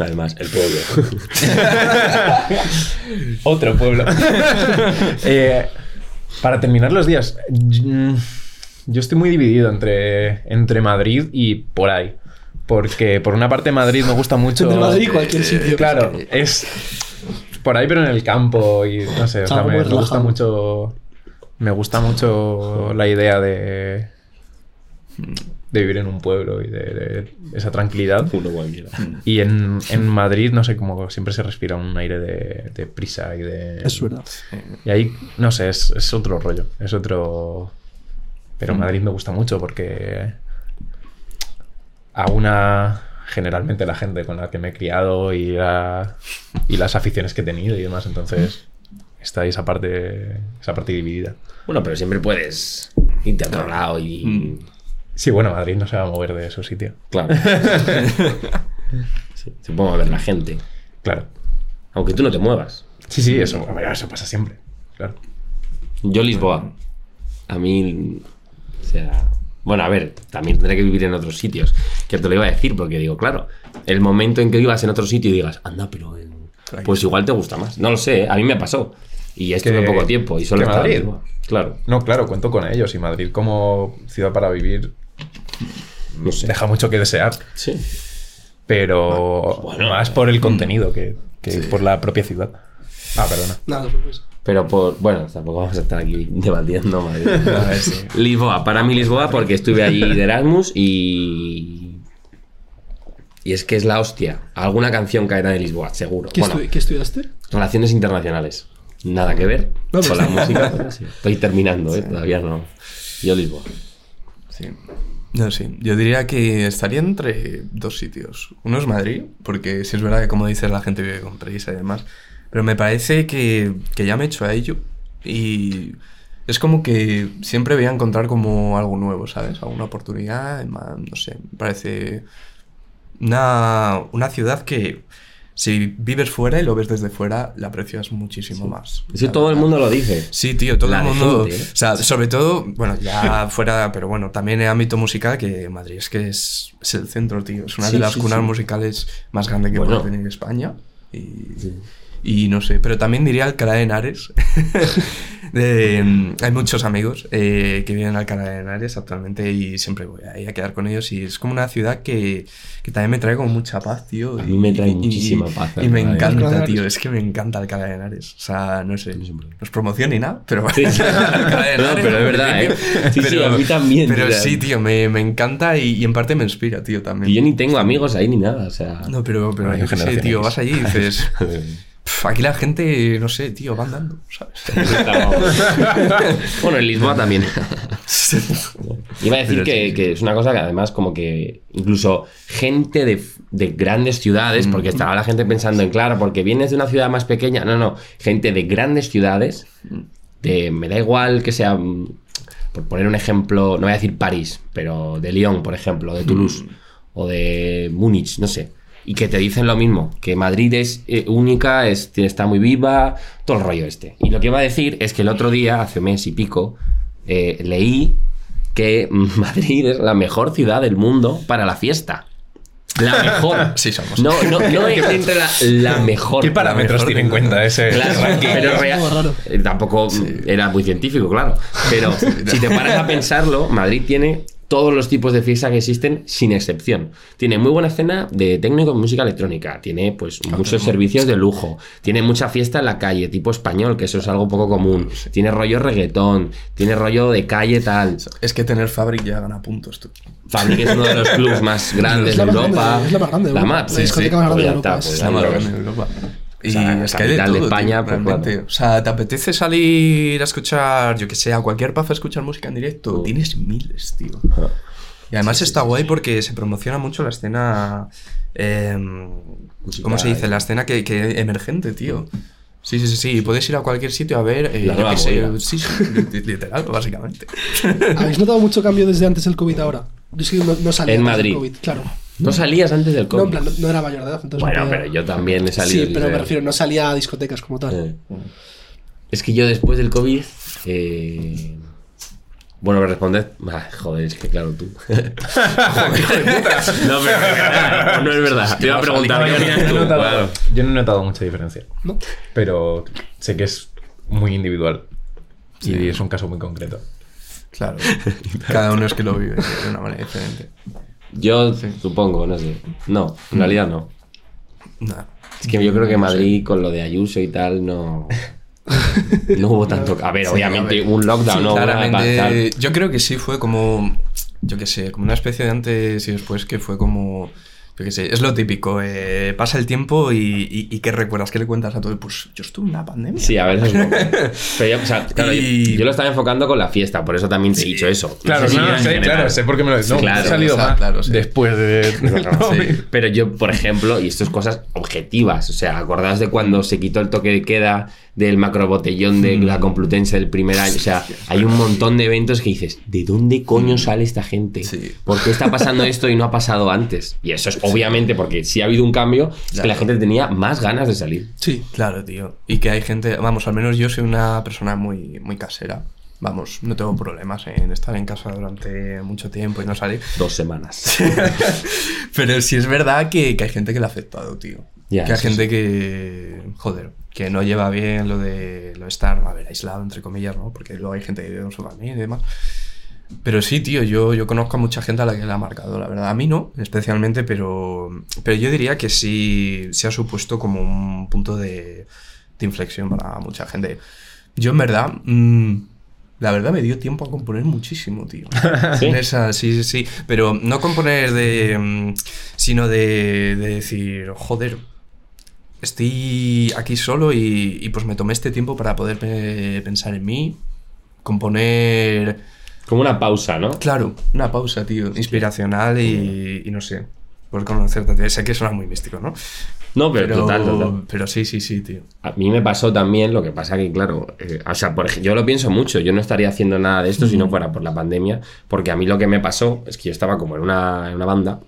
Speaker 2: Además, el pueblo.
Speaker 3: Otro pueblo. Eh, para terminar los días, mm, yo estoy muy dividido entre, entre Madrid y por ahí. Porque por una parte Madrid me gusta mucho.
Speaker 1: Entre Madrid y cualquier sitio.
Speaker 3: Claro, es por ahí pero en el campo y no sé, o sea,
Speaker 1: Algo
Speaker 3: me, me gusta mucho me gusta mucho la idea de de vivir en un pueblo y de, de esa tranquilidad.
Speaker 2: Uno cualquiera.
Speaker 3: Y en, en Madrid, no sé, como siempre se respira un aire de, de prisa y de...
Speaker 1: Es verdad.
Speaker 3: Y ahí, no sé, es, es otro rollo, es otro... Pero
Speaker 1: Mm.
Speaker 3: Madrid me gusta mucho porque a una generalmente la gente con la que me he criado y, la- y las aficiones que he tenido y demás, entonces está ahí esa parte, esa parte dividida.
Speaker 2: Bueno, pero siempre puedes irte a otro lado y.
Speaker 4: Mm.
Speaker 3: Sí, bueno, Madrid no se va a mover de su sitio.
Speaker 2: Claro. Sí, supongo a ver la gente.
Speaker 3: Claro.
Speaker 2: Aunque tú no te muevas.
Speaker 3: Sí, sí, eso, eso pasa siempre. Claro.
Speaker 2: Yo Lisboa. A mí, o sea, bueno, a ver, también tendré que vivir en otros sitios. Que te lo iba a decir porque digo, claro, el momento en que vivas en otro sitio y digas, anda, pero en- pues igual te gusta más. No lo sé, ¿eh? a mí me pasó. Y estuve
Speaker 3: Que-
Speaker 2: poco tiempo y solo en
Speaker 3: Madrid.
Speaker 2: Claro,
Speaker 3: No, claro, cuento con ellos. Y Madrid como ciudad para vivir
Speaker 2: no sé.
Speaker 3: deja mucho que desear.
Speaker 2: Sí.
Speaker 3: Pero
Speaker 2: Bueno,
Speaker 3: más por el contenido que, que por la propia ciudad. Ah, perdona.
Speaker 1: Nada, pues.
Speaker 2: Pero por, bueno, tampoco vamos a estar aquí debatiendo Madrid.
Speaker 4: Ver, sí.
Speaker 2: Lisboa, para mí Lisboa porque estuve allí de Erasmus y... Y es que es la hostia. Alguna canción caerá de Lisboa, seguro.
Speaker 1: ¿Qué,
Speaker 2: Bueno,
Speaker 1: estu- qué estudiaste?
Speaker 2: relaciones internacionales. Nada que ver
Speaker 1: No,
Speaker 2: con
Speaker 1: pues-
Speaker 2: la música. Estoy terminando, ¿eh? Todavía no. Yo Lisboa.
Speaker 4: Sí. No, sí. Yo diría que estaría entre dos sitios. Uno es Madrid, porque si es verdad que, como dices, la gente vive con prisa y demás. Pero me parece que, que ya me he hecho a ello. Y es como que siempre voy a encontrar como algo nuevo, ¿sabes? Alguna oportunidad. No sé, me parece una, una ciudad que si vives fuera y lo ves desde fuera, la aprecias muchísimo más.
Speaker 2: Eso
Speaker 4: La
Speaker 2: todo el mundo lo dice.
Speaker 4: Sí, tío, todo
Speaker 2: La
Speaker 4: el mundo.
Speaker 2: gente, ¿eh?
Speaker 4: O sea, sobre todo, bueno, ya fuera, pero bueno, también en ámbito musical, que Madrid es que es, es el centro, tío. Es una
Speaker 2: Sí,
Speaker 4: de las
Speaker 2: sí,
Speaker 4: cunas
Speaker 2: sí.
Speaker 4: musicales más grandes que
Speaker 2: Bueno.
Speaker 4: puede tener España. Y, y no sé, pero también diría Alcalá de Henares. De, mm, hay muchos amigos eh, que viven en Alcalá de Henares actualmente y siempre voy ahí a quedar con ellos. Y es como una ciudad que, que también me trae como mucha paz, tío.
Speaker 2: A
Speaker 4: y-
Speaker 2: mí me trae
Speaker 4: y- y-
Speaker 2: muchísima paz
Speaker 4: Y me encanta,
Speaker 1: Henares.
Speaker 4: tío. Es que me encanta Alcalá de Henares. O sea, no sé.
Speaker 2: No sé por qué.
Speaker 4: No es promoción ni nada, pero
Speaker 2: Sí.
Speaker 4: Alcalá de
Speaker 2: No,
Speaker 4: Henares,
Speaker 2: pero es verdad, ¿eh? Sí, sí, a mí también,
Speaker 4: Pero
Speaker 2: o sea.
Speaker 4: sí, tío, me, me encanta y, y en parte me inspira, tío, también.
Speaker 2: Y yo ni tengo amigos ahí ni nada, o sea.
Speaker 4: No, pero, pero yo qué sé, tío, vas allí y dices. "Pf, Aquí la gente, no sé, tío, van dando, ¿sabes?
Speaker 2: bueno, en Lisboa también. Iba a decir que, es una cosa que además como que incluso gente de, de grandes ciudades,
Speaker 4: Mm.
Speaker 2: porque estaba la gente pensando en, claro, porque vienes de una ciudad más pequeña, no, no, gente de grandes ciudades, de, me da igual que sea, mm, por poner un ejemplo, no voy a decir París, pero de Lyon, por ejemplo, de Toulouse,
Speaker 4: Mm.
Speaker 2: o de Múnich, no sé. Y que te dicen lo mismo, que Madrid es eh, única, es, está muy viva, todo el rollo este. Y lo que iba a decir es que el otro día, hace un mes y pico, eh, leí que Madrid es la mejor ciudad del mundo para la fiesta. La mejor.
Speaker 4: Sí somos.
Speaker 2: No, no, no es entre la, la mejor.
Speaker 3: ¿Qué parámetros tiene en cuenta ese
Speaker 2: Claro,
Speaker 3: ranking?
Speaker 2: pero real-
Speaker 1: Algo raro.
Speaker 2: eh, tampoco era muy científico, claro. Pero si te paras a pensarlo, Madrid tiene todos los tipos de fiesta que existen sin excepción. Tiene muy buena escena de técnico en música electrónica, tiene pues muchos servicios de lujo, tiene mucha fiesta en la calle, tipo español, que eso es algo poco común, tiene rollo reggaetón, tiene rollo de calle tal.
Speaker 4: Es que tener Fabric ya gana puntos, tú.
Speaker 2: Fabric es uno de los clubs más grandes
Speaker 1: Es
Speaker 2: de Europa.
Speaker 1: es la más grande
Speaker 2: La
Speaker 1: Europa.
Speaker 2: más,
Speaker 1: La más de Europa,
Speaker 4: grande de Europa. Y
Speaker 2: sea,
Speaker 4: es que hay de todo,
Speaker 2: España,
Speaker 4: tío,
Speaker 2: pues, claro.
Speaker 4: O sea, ¿te apetece salir a escuchar, yo que sé, a cualquier pub a escuchar música en directo?
Speaker 2: Uh.
Speaker 4: Tienes miles, tío. Y además está guay porque se promociona mucho la escena. eh, ¿Cómo se dice? La escena que, que emergente, tío. Sí, sí, sí, sí. Puedes ir a cualquier sitio a ver. eh,
Speaker 2: La
Speaker 4: yo qué sé. Sí, sí, li- literal, básicamente.
Speaker 1: ¿Habéis notado mucho cambio desde antes del COVID ahora? Yo es que no, no salía
Speaker 2: En Madrid.
Speaker 1: COVID, claro.
Speaker 2: No salías antes del
Speaker 1: No,
Speaker 2: COVID.
Speaker 1: en plan, no, no era mayor de edad. Entonces
Speaker 2: bueno,
Speaker 1: no podía-
Speaker 2: pero yo también he salido.
Speaker 1: Sí, pero me refiero, no salía a discotecas como tal.
Speaker 2: Eh. Es que yo después del COVID. eh, Bueno, me respondes. Ah, joder, es que claro, tú. Joder, no, pero es verdad, no es verdad. Te iba a preguntar, ¿qué
Speaker 3: No, yo, no notado, yo no he notado mucha diferencia.
Speaker 1: ¿No?
Speaker 3: Pero sé que es muy individual. Y es un caso muy concreto.
Speaker 4: Claro. Cada uno es que lo vive de una manera diferente.
Speaker 2: Yo supongo, no sé. No, en realidad no.
Speaker 4: Nah.
Speaker 2: Es que yo creo que Madrid con lo de Ayuso y tal no. No hubo tanto. A ver,
Speaker 4: Sí,
Speaker 2: obviamente
Speaker 4: a ver.
Speaker 2: un lockdown, ¿no? Una
Speaker 4: Claramente, yo creo que sí fue como, yo qué sé, como una especie de antes y después que fue como, yo qué sé, es lo típico, eh, pasa el tiempo y, y, y ¿qué recuerdas? ¿Qué le cuentas a todo? Pues yo estuve en una pandemia.
Speaker 2: Sí, a ver, eso es loco. Pero yo, o sea, claro, yo-
Speaker 4: Y-
Speaker 2: yo, lo estaba enfocando con la fiesta, por eso también te he dicho eso. No
Speaker 3: Claro,
Speaker 2: sé si
Speaker 3: no, sé, claro, sé por qué me lo no,
Speaker 2: Sí, claro,
Speaker 3: he salido
Speaker 4: o sea, claro, sí.
Speaker 3: después de...
Speaker 2: Sí. Pero yo, por ejemplo, y esto es cosas objetivas, o sea, acordaos de cuando se quitó el toque de queda del macrobotellón de la Complutense del primer año. O sea, hay un montón de eventos que dices, ¿de dónde coño sale esta gente?
Speaker 4: Sí.
Speaker 2: ¿Por qué está pasando esto y no ha pasado antes? Y eso es obviamente porque si ha habido un cambio, es que la gente tenía más ganas de salir.
Speaker 1: Sí.
Speaker 4: Claro, tío. Y que hay gente, vamos, al menos yo soy una persona muy, muy casera. Vamos, no tengo problemas en estar en casa durante mucho tiempo y no salir.
Speaker 2: Dos semanas.
Speaker 4: Pero sí es verdad que, que hay gente que le ha afectado, tío. Que hay gente que, joder, que no lleva bien lo de, lo de estar, a ver, aislado, entre comillas, ¿no? Porque luego hay gente que vive con su familia y demás. Pero sí, tío, yo, yo conozco a mucha gente a la que le ha marcado, la verdad. A mí no, especialmente, pero, pero yo diría que sí se ha supuesto como un punto de, de inflexión para mucha gente. Yo, en verdad, mm, la verdad me dio tiempo a componer muchísimo, tío.
Speaker 2: ¿Sí?
Speaker 4: En esa, sí, sí, sí. Pero no componer de. mm, sino de, de decir, joder, estoy aquí solo y, y pues me tomé este tiempo para poder pe- pensar en mí, componer.
Speaker 2: Como una pausa, ¿no?
Speaker 4: Claro, una pausa, tío, inspiracional y, y no sé, por conocerte. Sé que suena muy místico, ¿no?
Speaker 2: No, pero, total, total.
Speaker 4: pero sí, sí, sí, tío.
Speaker 2: A mí me pasó también, lo que pasa que, claro, eh, o sea, por yo lo pienso mucho, yo no estaría haciendo nada de esto si no fuera por la pandemia, porque a mí lo que me pasó es que yo estaba como en una, en una banda,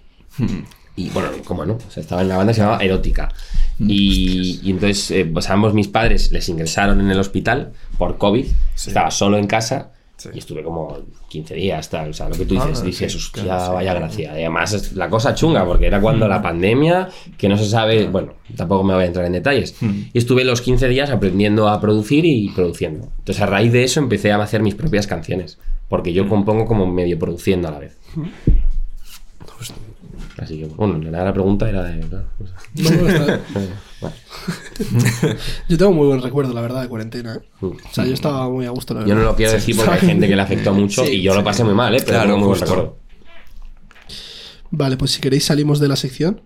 Speaker 2: y bueno, como no, o sea, estaba en la banda se llamaba Erótica, y, y entonces, eh, pues ambos mis padres les ingresaron en el hospital por COVID, estaba solo en casa,
Speaker 4: Sí.
Speaker 2: y estuve como 15 días, tal, o sea, lo que tú dices,
Speaker 4: Ah,
Speaker 2: dices,
Speaker 4: sí,
Speaker 2: hostia,
Speaker 4: claro, sí.
Speaker 2: vaya gracia, y además es la cosa chunga, porque era cuando la pandemia, que no se sabe, bueno, tampoco me voy a entrar en detalles, y estuve los 15 días aprendiendo a producir y produciendo. Entonces a raíz de eso empecé a hacer mis propias canciones, porque yo compongo como medio produciendo a la vez. Así que, bueno, la la pregunta era de... claro, o sea,
Speaker 1: No, no, está-
Speaker 2: bueno.
Speaker 1: Yo tengo muy buen recuerdo, la verdad, de cuarentena. ¿eh?
Speaker 2: Mm.
Speaker 1: O sea, yo estaba muy a gusto, la
Speaker 2: Yo no lo quiero decir porque hay gente que le afectó mucho
Speaker 1: Sí,
Speaker 2: y yo lo pasé muy mal, ¿eh? Pero
Speaker 4: Claro,
Speaker 2: tengo muy buen recuerdo.
Speaker 1: Vale, pues si queréis salimos de la sección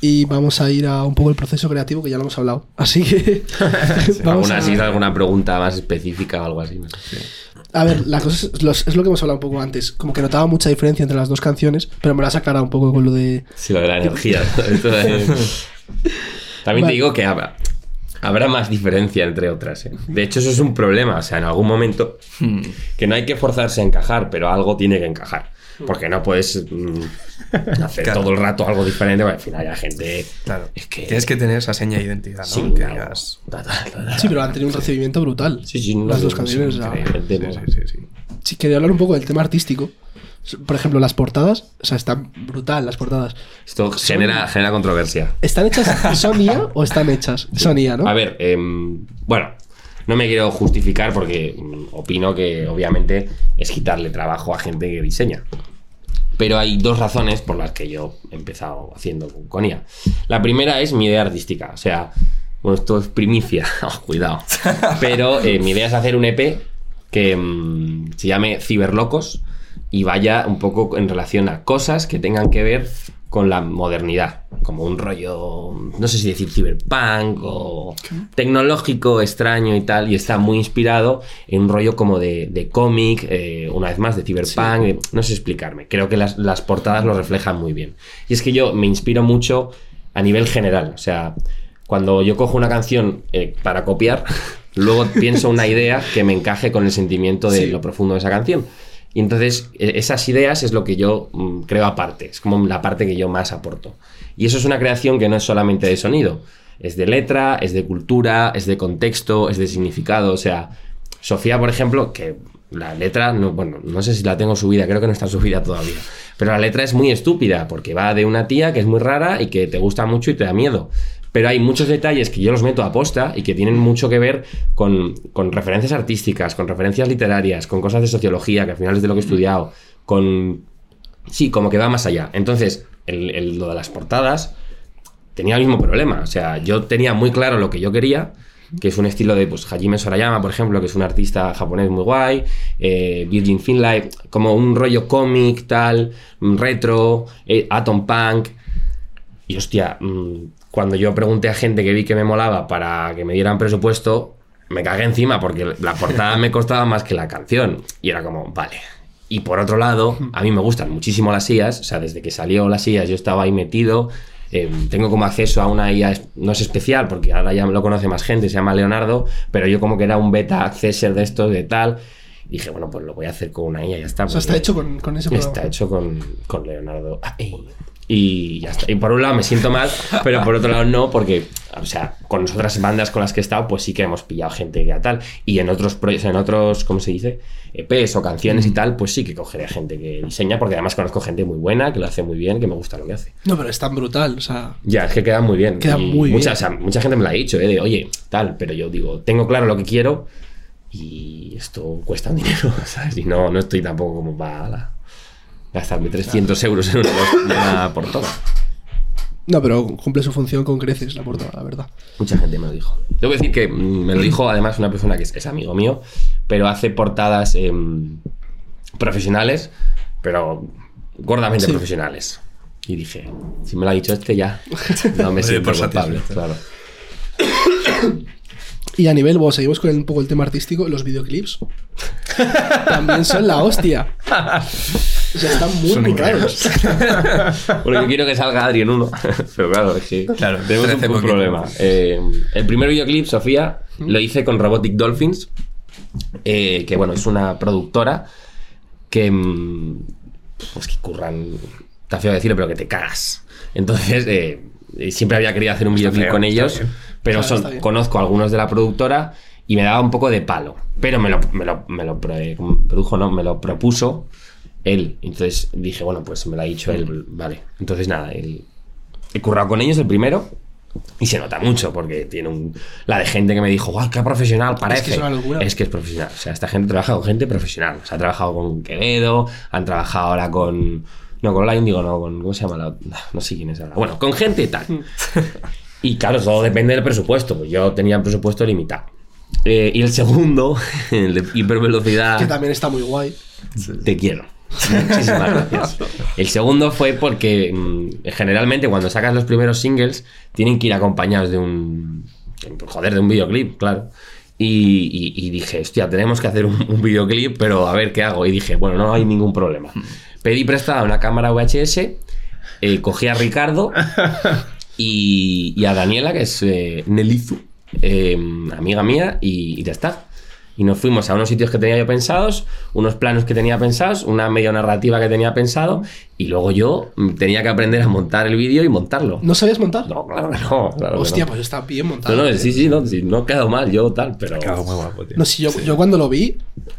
Speaker 1: y vamos a ir a un poco el proceso creativo que ya lo hemos hablado. Así que vamos
Speaker 2: ¿Alguna,
Speaker 1: a...
Speaker 2: alguna pregunta más específica o algo así? no sé.
Speaker 1: A ver, la cosa es, los- es lo que hemos hablado un poco antes. Como que notaba mucha diferencia entre las dos canciones, pero me lo has aclarado un poco con lo de...
Speaker 2: Sí, lo de la energía. También
Speaker 1: Vale.
Speaker 2: te digo que habrá, habrá más diferencia entre otras. ¿eh? De hecho, eso es un problema. O sea, en algún momento que no hay que forzarse a encajar, pero algo tiene que encajar. Porque no puedes mm, hacer
Speaker 4: Claro.
Speaker 2: todo el rato algo diferente. porque al final hay gente.
Speaker 4: Claro.
Speaker 2: Es que.
Speaker 4: Tienes que tener esa seña de identidad, ¿no?
Speaker 2: Sí, claro.
Speaker 1: pero han tenido un recibimiento brutal.
Speaker 2: Sí, sí, no,
Speaker 1: las
Speaker 2: no,
Speaker 1: dos
Speaker 2: no,
Speaker 1: canciones.
Speaker 2: sí.
Speaker 4: Sí, sí, sí, sí.
Speaker 1: Sí, quería hablar un poco del tema artístico. Por ejemplo, las portadas, o sea, están brutal las portadas.
Speaker 2: Esto genera, genera controversia.
Speaker 1: ¿Están hechas son IA o están hechas? Son IA, ¿no?
Speaker 2: A ver, em, bueno, no me quiero justificar porque opino que obviamente es quitarle trabajo a gente que diseña. Pero hay dos razones por las que yo he empezado haciendo con- IA. La primera es mi idea artística. O sea, bueno, esto es primicia. Oh, cuidado. Pero eh, mi idea es hacer un EP que mm, se llame Ciberlocos y vaya un poco en relación a cosas que tengan que ver con la modernidad, como un rollo, no sé si decir ciberpunk o tecnológico, extraño y tal, y está muy inspirado en un rollo como de, de cómic, eh, una vez más, de ciberpunk, de- no sé explicarme, creo que las, las portadas lo reflejan muy bien. Y es que yo me inspiro mucho a nivel general, o sea, cuando yo cojo una canción eh, para copiar, luego pienso una idea que me encaje con el sentimiento de
Speaker 4: Sí.
Speaker 2: lo profundo de esa canción. Y entonces e- esas ideas es lo que yo mm, creo aparte, es como la parte que yo más aporto. Y eso es una creación que no es solamente de sonido, es de letra, es de cultura, es de contexto, es de significado. O sea, Sofía, por ejemplo, que la letra, no, bueno, no sé si la tengo subida, creo que no está subida todavía. Pero la letra es muy estúpida, porque va de una tía que es muy rara y que te gusta mucho y te da miedo. Pero hay muchos detalles que yo los meto a posta y que tienen mucho que ver con, con referencias artísticas, con referencias literarias, con cosas de sociología, que al final es de lo que he estudiado, con... Sí, como que va más allá. Entonces, el- el- lo de las portadas tenía el mismo problema. O sea, yo tenía muy claro lo que yo quería, que es un estilo de pues, Hajime Sorayama, por ejemplo, que es un artista japonés muy guay, eh, Virgin Finlay, como un rollo cómic, tal, mm, retro, eh, Atom Punk. Y hostia, mm, cuando yo pregunté a gente que vi que me molaba para que me dieran presupuesto, me cagué encima porque la portada me costaba más que la canción. Y era como, vale. Y por otro lado, a mí me gustan muchísimo las IAS, o sea, desde que salió las IAS yo estaba ahí metido, eh, tengo como acceso a una IA, no es especial, porque ahora ya lo conoce más gente, se llama Leonardo, pero yo como que era un beta accessor de esto, de tal. Y dije, bueno, pues lo voy a hacer con una IA, ya está.
Speaker 1: O sea, está
Speaker 2: porque-
Speaker 1: hecho con, con ese programa.
Speaker 2: Está hecho con, con Leonardo. Ay. Y ya está. Y por un lado me siento mal, pero por otro lado no, porque, o sea, con otras bandas con las que he estado, pues sí que hemos pillado gente que tal. Y en otros proyectos, en otros, ¿cómo se dice? EPs o canciones y tal, pues sí que cogeré gente que diseña, porque además conozco gente muy buena, que lo hace muy bien, que me gusta lo que hace.
Speaker 1: No, pero es tan brutal. O sea,
Speaker 2: Ya, es que quedan muy bien.
Speaker 1: Quedan
Speaker 2: Y
Speaker 1: muy
Speaker 2: mucha,
Speaker 1: bien.
Speaker 2: o sea, mucha gente me lo ha dicho, ¿eh? De, oye, tal, pero yo digo, tengo claro lo que quiero y esto cuesta un dinero, ¿sabes? Y no, no estoy tampoco como para gastarme 300 euros en una, una portada.
Speaker 1: no, pero cumple su función con creces la portada, la verdad.
Speaker 2: Mucha gente me lo dijo. Debo decir que me lo dijo además una persona que es, es amigo mío, pero hace portadas em, profesionales, pero gordamente
Speaker 1: Sí.
Speaker 2: profesionales. Y dije, si me lo ha dicho este ya, no me siento culpable. Claro.
Speaker 1: Y a nivel, bueno, seguimos con un poco el tema artístico, los videoclips. También son la hostia. O sea, están muy,
Speaker 3: Son
Speaker 1: muy raros.
Speaker 2: Porque yo quiero que salga Adri en uno. Pero claro, es que
Speaker 4: Claro,
Speaker 2: tenemos un, problema. Eh, el primer videoclip, Sofía, lo hice con Robotic Dolphins, eh, que bueno, es una productora que. mm, Pues que curran. Está feo decirlo, pero que te cagas. Entonces, eh, siempre había querido hacer un videoclip
Speaker 3: feo,
Speaker 2: con ellos,
Speaker 3: bien.
Speaker 2: Pero son- conozco a algunos de la productora y me daba un poco de palo. Pero me lo, me lo, me lo pro- produjo, no, me lo propuso él. Entonces dije, bueno, pues me lo ha dicho él, vale. Entonces nada, él, he currado con ellos el primero y se nota mucho porque tiene un, la de gente que me dijo, guau, qué profesional parece.
Speaker 1: es una locura.
Speaker 2: Es que es profesional. O sea, esta gente trabaja con gente profesional. O sea, ha trabajado con Quevedo, han trabajado ahora con... No, con la Indigo, no, con... ¿Cómo se llama? La, no sé quién es ahora. Bueno, con gente tal. Y claro, todo depende del presupuesto. Pues yo tenía el presupuesto limitado. Eh, y el segundo, el de hipervelocidad.
Speaker 1: Que también está muy guay.
Speaker 2: Te quiero. Muchísimas gracias. El segundo fue porque mm, generalmente cuando sacas los primeros singles tienen que ir acompañados de un. Joder, de un videoclip, claro. Y, y- y dije, hostia, tenemos que hacer un, un videoclip, pero a ver qué hago. Y dije, bueno, no hay ningún problema. Pedí prestada una cámara VHS, eh, cogí a Ricardo y, a Daniela, que es eh, Nelizu, eh, amiga mía, y, y ya está. Y nos fuimos a unos sitios que tenía yo pensados, unos planos que tenía pensados, una medio narrativa que tenía pensado, y luego yo tenía que aprender a montar el vídeo y montarlo.
Speaker 1: ¿No sabías montar?
Speaker 2: No, claro que no. claro que
Speaker 1: Hostia,
Speaker 2: no.
Speaker 1: pues está bien montado.
Speaker 2: No, no, sí, sí, no, sí, no ha quedado mal, yo tal, pero.
Speaker 3: Ha quedado muy guapo, tío.
Speaker 1: No, si yo, yo cuando lo vi,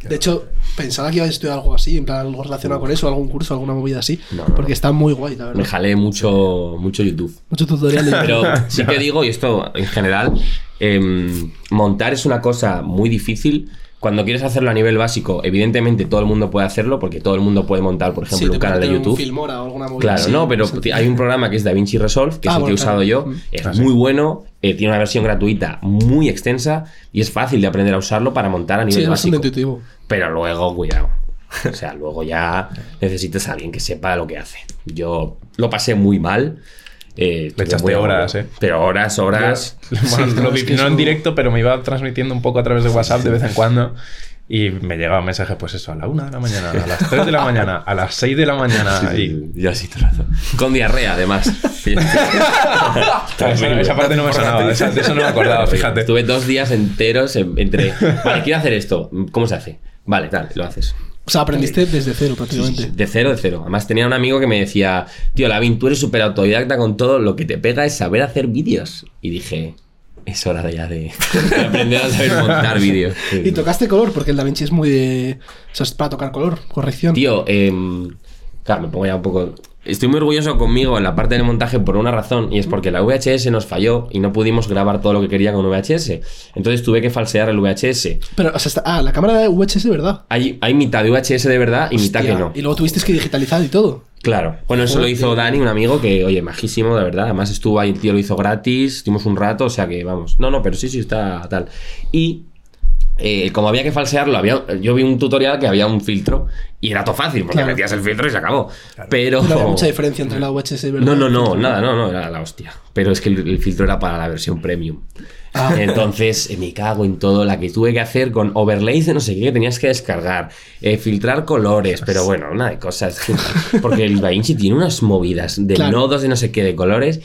Speaker 1: de hecho, pensaba que iba a estudiar algo así, en plan algo relacionado con eso, algún curso, alguna movida así.
Speaker 2: No, no,
Speaker 1: porque está muy guay, la
Speaker 2: Me
Speaker 1: verdad.
Speaker 2: jalé mucho, mucho YouTube.
Speaker 1: Mucho tutorial de
Speaker 2: Pero sí que digo, y esto en general, em, montar es una cosa muy difícil. Cuando quieres hacerlo a nivel básico, evidentemente todo el mundo puede hacerlo, porque todo el mundo puede montar, por ejemplo,
Speaker 1: Sí,
Speaker 2: un canal de
Speaker 1: pones un
Speaker 2: YouTube.
Speaker 1: Filmora o alguna movida
Speaker 2: Claro,
Speaker 1: así,
Speaker 2: no, pero
Speaker 1: sí.
Speaker 2: hay un programa que es DaVinci Resolve, que
Speaker 1: Ah,
Speaker 2: es el que he usado
Speaker 1: claro.
Speaker 2: yo.
Speaker 1: Mm.
Speaker 2: Es
Speaker 3: Ah, sí.
Speaker 2: muy bueno, eh, tiene una versión gratuita muy extensa y es fácil de aprender a usarlo para montar a
Speaker 1: Sí,
Speaker 2: nivel
Speaker 1: es bastante
Speaker 2: básico.
Speaker 1: intuitivo.
Speaker 2: Pero luego, cuidado. O sea, luego ya necesitas a alguien que sepa lo que hace. Yo lo pasé muy mal. Eh, estuve
Speaker 3: echaste horas. ¿eh?
Speaker 2: Pero horas, horas.
Speaker 3: Bueno,
Speaker 1: Sí,
Speaker 3: lo
Speaker 1: no,
Speaker 3: vi no en directo, pero me iba transmitiendo un poco a través de WhatsApp de vez en cuando. Y me llegaban mensajes, pues eso, a la una de la mañana, a las 3 de la mañana, a las 6 de la mañana. y
Speaker 2: Y así rato. Con diarrea, además.
Speaker 3: esa, esa parte no me sonaba, de esa- de eso no me acordaba, fíjate.
Speaker 2: Estuve dos días enteros en- entre. Vale, quiero hacer esto. ¿Cómo se hace? Vale, tal, lo haces.
Speaker 1: O sea, aprendiste desde cero prácticamente.
Speaker 2: De cero, de cero. Además, tenía un amigo que me decía: Tío, Lavin, tú eres súper autodidacta con todo. Lo que te pega es saber hacer vídeos. Y dije: Es hora de ya de, de aprender a saber montar vídeos.
Speaker 1: Y tocaste color, porque el Da Vinci es muy de. O sea, es para tocar color, corrección.
Speaker 2: Tío, em, claro, me pongo ya un poco. Estoy muy orgulloso conmigo en la parte del montaje por una razón, y es porque la VHS nos falló y no pudimos grabar todo lo que quería con VHS. Entonces tuve que falsear el VHS.
Speaker 1: Pero, o sea, está- ah, la cámara de VHS, ¿verdad?
Speaker 2: Hay, hay mitad de VHS de verdad y mitad que no.
Speaker 1: Y luego tuviste que digitalizar y todo.
Speaker 2: Claro. Bueno, eso lo hizo. Dani, un amigo que, oye, majísimo, de verdad. Además estuvo ahí, el tío lo hizo gratis, estuvimos un rato, o sea que vamos. No, no, pero sí, sí, está tal. Y eh, como había que falsearlo, había, yo vi un tutorial que había un filtro y era todo fácil, porque
Speaker 1: Claro.
Speaker 2: metías el filtro y se acabó. Pero.
Speaker 1: No había mucha diferencia entre la VHS y.
Speaker 2: No, no, no, nada, no, no, era la hostia. Pero es que el, el filtro era para la versión premium.
Speaker 1: Ah.
Speaker 2: Entonces, eh, me cago en todo. La que tuve que hacer con overlays de no sé qué, que tenías que descargar, eh, filtrar colores, pero bueno, una de cosas. que- Porque el DaVinci tiene unas movidas de
Speaker 1: Claro.
Speaker 2: nodos de no sé qué, de colores,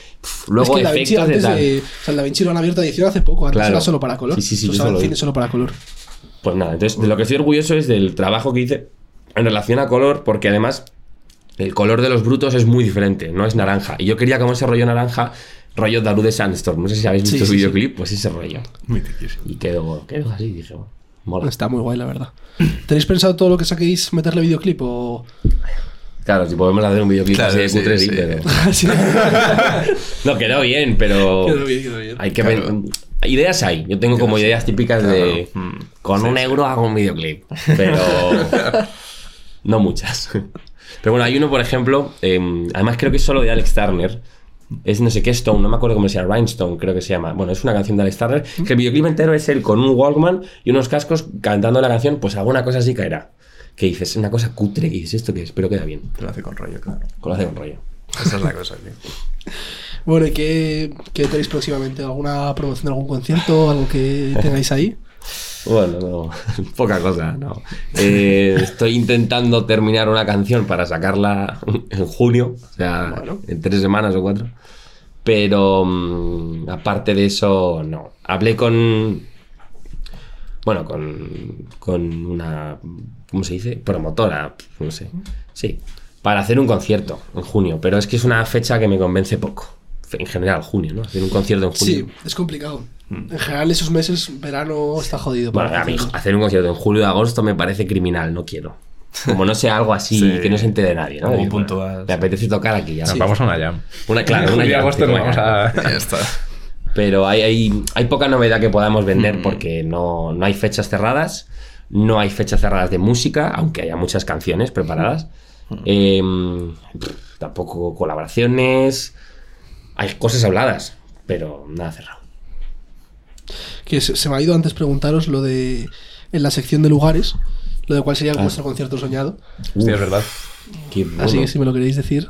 Speaker 2: luego
Speaker 1: es que
Speaker 2: efectos de tal.
Speaker 1: de, o sea, el DaVinci lo han abierto a edición hace poco, antes
Speaker 2: Claro.
Speaker 1: era solo para color.
Speaker 2: Sí, sí, sí,
Speaker 1: Se
Speaker 2: yo solo
Speaker 1: solo para color.
Speaker 2: Pues nada, entonces de lo que estoy orgulloso es del trabajo que hice en relación a color, porque además el color de los brutos es muy diferente, no es naranja. Y yo quería como ese rollo naranja, rollo Daru de Sandstorm. No sé si habéis
Speaker 1: Sí,
Speaker 2: visto
Speaker 1: sí,
Speaker 2: el
Speaker 1: sí.
Speaker 2: videoclip, pues ese rollo.
Speaker 4: Mitiquísimo.
Speaker 2: Y quedó, quedó así, dije, bueno, mola.
Speaker 1: Está muy guay, la verdad. ¿Tenéis pensado todo lo que saquéis meterle videoclip o...?
Speaker 2: Claro, si podemos hacer un videoclip
Speaker 4: Claro,
Speaker 2: así de
Speaker 4: sí,
Speaker 2: cutre, sí,
Speaker 4: sí.
Speaker 2: pero...
Speaker 1: Sí.
Speaker 2: No, quedó bien, pero...
Speaker 1: Quedó bien, quedó bien.
Speaker 2: Hay que
Speaker 4: Claro.
Speaker 2: Ideas hay. Yo tengo como ideas típicas de...
Speaker 4: Claro. Mm.
Speaker 2: Con un euro hago un videoclip. Pero... no muchas. Pero bueno, hay uno, por ejemplo... eh, además creo que es solo de Alex Turner. Es no sé qué Stone, no me acuerdo cómo se llama. Rhinestone creo que se llama. Bueno, es una canción de Alex Turner. Que el videoclip entero es él con un Walkman y unos cascos cantando la canción. Pues alguna cosa así caerá. Que dices, una cosa cutre. Que dices, ¿esto qué es? Pero queda bien.
Speaker 4: Lo hace con rollo, claro.
Speaker 2: Lo hace con rollo.
Speaker 4: Esa es la cosa, tío.
Speaker 1: Bueno, ¿y qué, qué tenéis próximamente? ¿Alguna promoción de algún concierto? ¿Algo que tengáis ahí?
Speaker 2: Bueno, no, poca cosa, no. Eh, estoy intentando terminar una canción para sacarla en junio, o sea,
Speaker 1: Bueno.
Speaker 2: en tres semanas o cuatro. Pero mm, aparte de eso, no. Hablé con. Bueno, con, con una. ¿Cómo se dice? Promotora, no sé. Sí. Para hacer un concierto en junio, pero es que es una fecha que me convence poco. En general, junio, ¿no? Hacer un concierto en junio.
Speaker 1: Sí, es complicado. En general, esos meses, verano está jodido.
Speaker 2: Bueno,
Speaker 1: para
Speaker 2: a mí hacer un concierto en julio o agosto me parece criminal, no quiero. Como no sea algo así
Speaker 4: Sí.
Speaker 2: que no se entere nadie, ¿no?
Speaker 4: Algo
Speaker 2: Digo,
Speaker 4: puntual,
Speaker 2: Me
Speaker 4: sí.
Speaker 2: apetece tocar aquí ya.
Speaker 3: Nos vamos a una jam.
Speaker 2: Una, claro, una
Speaker 3: Julio y
Speaker 2: jam,
Speaker 3: agosto nos vamos a...
Speaker 4: Ya está.
Speaker 2: Pero hay, hay, hay poca novedad que podamos vender
Speaker 4: Mm.
Speaker 2: porque no, no hay fechas cerradas, no hay fechas cerradas de música, aunque haya muchas canciones preparadas.
Speaker 4: Mm.
Speaker 2: Eh, pff, tampoco colaboraciones. Hay cosas habladas, pero nada cerrado.
Speaker 1: Que se, se me ha ido antes preguntaros lo de. En la sección de lugares, lo de cuál sería
Speaker 2: Ah.
Speaker 1: vuestro concierto soñado.
Speaker 3: Hostia, es verdad.
Speaker 2: Qué
Speaker 1: Así que si me lo queréis decir.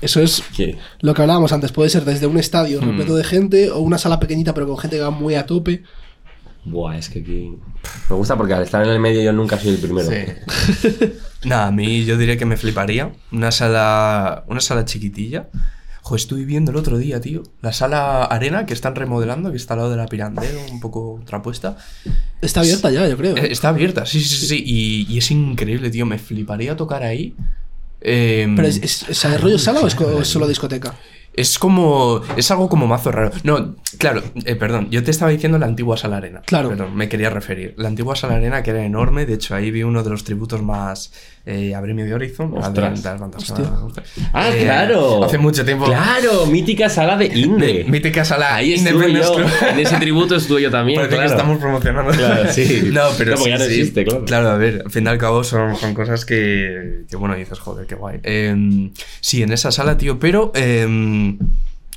Speaker 1: Eso es
Speaker 2: Qué-
Speaker 1: lo que hablábamos antes. Puede ser desde un estadio
Speaker 2: Mm.
Speaker 1: repleto de gente o una sala pequeñita pero con gente que va muy a tope.
Speaker 2: Buah, es que aquí... Me gusta porque al estar en el medio yo nunca soy el primero.
Speaker 4: Sí. Nada, a mí yo diría que me fliparía. Una sala. Una sala chiquitilla. Jo, estuve viendo el otro día, tío. La sala arena que están remodelando, que está al lado de la Pirandero, un poco trapuesta.
Speaker 1: Está abierta ya, yo creo.
Speaker 4: Eh, Está abierta, sí, sí, sí. sí. Y, y es increíble, tío. Me fliparía tocar ahí. Em,
Speaker 1: ¿Pero es, es, es de rollo sala o es solo discoteca?
Speaker 4: Es como. Es algo como mazo raro. No, claro, eh, perdón. Yo te estaba diciendo la antigua sala arena.
Speaker 1: Claro.
Speaker 4: Perdón, me quería referir. La antigua sala arena que era enorme. De hecho, ahí vi uno de los tributos más. Eh, Abremio de Horizon.
Speaker 2: Ostras.
Speaker 4: de- las.
Speaker 2: Ah,
Speaker 4: Eh,
Speaker 2: claro.
Speaker 4: Hace mucho tiempo.
Speaker 2: Claro, mítica sala de Inde.
Speaker 4: Mítica sala
Speaker 2: Ahí
Speaker 4: Independence. Club.
Speaker 2: En ese tributo estuve yo también.
Speaker 4: Parece
Speaker 2: claro.
Speaker 4: que estamos promocionando.
Speaker 2: Claro, sí.
Speaker 4: No, pero
Speaker 2: No,
Speaker 4: sí,
Speaker 2: ya no
Speaker 4: sí.
Speaker 2: existe, claro.
Speaker 4: a ver, al fin y al cabo son, son cosas que, que, bueno, dices, joder, qué guay. Em, sí, en esa sala, tío, pero em,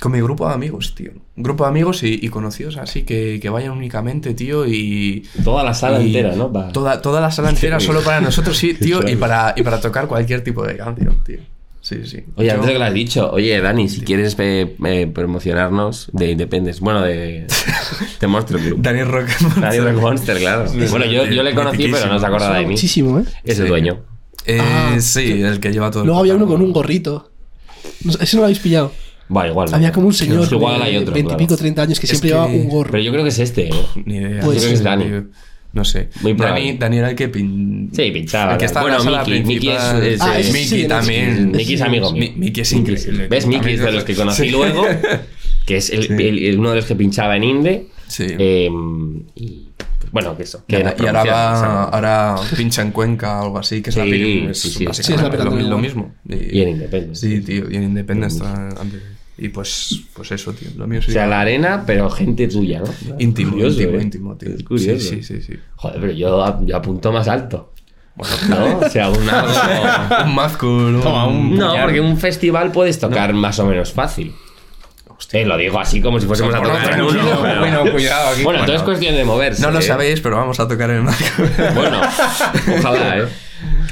Speaker 4: con mi grupo de amigos, tío. Un grupo de amigos y, y conocidos así que, que vayan únicamente, tío, y...
Speaker 2: Toda la sala
Speaker 4: y
Speaker 2: entera, ¿no? Va.
Speaker 4: Toda, toda la sala entera solo para nosotros, sí, tío, y para, y para tocar cualquier tipo de canción, tío. Sí, sí.
Speaker 2: Oye,
Speaker 4: Yo-
Speaker 2: antes de que lo has dicho, oye, Dani, si quieres eh, eh, promocionarnos de Independence, bueno, de, de Monster Club.
Speaker 4: Dani Rock.
Speaker 2: Dani Rock Monster, claro.
Speaker 4: Sí,
Speaker 2: bueno, yo, yo le conocí, pero no se acordaba de mí.
Speaker 1: Muchísimo, ¿eh?
Speaker 2: Es el
Speaker 4: Sí.
Speaker 2: dueño.
Speaker 4: Eh,
Speaker 1: Ah,
Speaker 4: sí, el que lleva todo el
Speaker 1: Luego había uno con un gorrito. No Ese no lo habéis pillado.
Speaker 2: Va, igual.
Speaker 1: Había como un señor
Speaker 2: que igual
Speaker 1: de
Speaker 2: hay otro.
Speaker 1: 20 y
Speaker 2: claro.
Speaker 1: pico, 30 años que
Speaker 4: Es
Speaker 1: siempre
Speaker 4: que-
Speaker 1: llevaba un gorro.
Speaker 2: Pero yo creo que es este, ¿eh?
Speaker 4: Ni idea.
Speaker 1: Pues
Speaker 2: Yo creo que es Dani.
Speaker 4: No sé.
Speaker 2: Muy probable.
Speaker 4: Dani, Dani era el que pin...
Speaker 2: Sí, pinchaba.
Speaker 4: El que está
Speaker 2: bueno,
Speaker 4: en la
Speaker 2: Mickey. Mickey es, es,
Speaker 1: Ah,
Speaker 2: es-
Speaker 4: Mickey
Speaker 1: sí,
Speaker 4: también.
Speaker 2: Mickey es amigo mío.
Speaker 4: Mi- Mickey es increíble.
Speaker 2: ¿Ves? Mickey es de los que conocí
Speaker 4: Sí.
Speaker 2: luego, que es el-
Speaker 4: Sí.
Speaker 2: el- el- uno de los que pinchaba en Inde.
Speaker 4: Sí.
Speaker 2: Eh, y pues, bueno, que eso.
Speaker 4: Y
Speaker 2: Que
Speaker 4: ahora,
Speaker 2: nos
Speaker 4: y ahora va, ahora pincha en Cuenca o algo así, que es la
Speaker 2: Sí,
Speaker 4: es
Speaker 2: sí, sí,
Speaker 1: es la
Speaker 4: lo, mismo.
Speaker 2: Y en Independence.
Speaker 4: Sí, tío, y en Independence está antes. Y pues, pues eso, tío. Lo mío
Speaker 2: O sea, la arena, pero gente tuya, ¿no?
Speaker 4: íntimo,
Speaker 2: Curioso,
Speaker 4: íntimo,
Speaker 2: ¿eh?
Speaker 4: íntimo, tío.
Speaker 2: Es curioso.
Speaker 4: Sí, sí, sí, sí.
Speaker 2: Joder, pero yo, yo apunto más alto. ¿No? O sea, un algo-
Speaker 4: un un-
Speaker 2: No,
Speaker 3: puñal.
Speaker 2: porque un festival puedes tocar más o menos fácil. Eh, lo digo así como si fuésemos a
Speaker 4: Bueno,
Speaker 2: tocar en uno. pero-
Speaker 3: Bueno, cuidado aquí.
Speaker 2: Bueno, todo es cuestión de moverse.
Speaker 4: No lo
Speaker 2: ¿eh?
Speaker 4: sabéis, pero vamos a tocar en el Mazcool.
Speaker 2: Bueno, ojalá, ¿eh?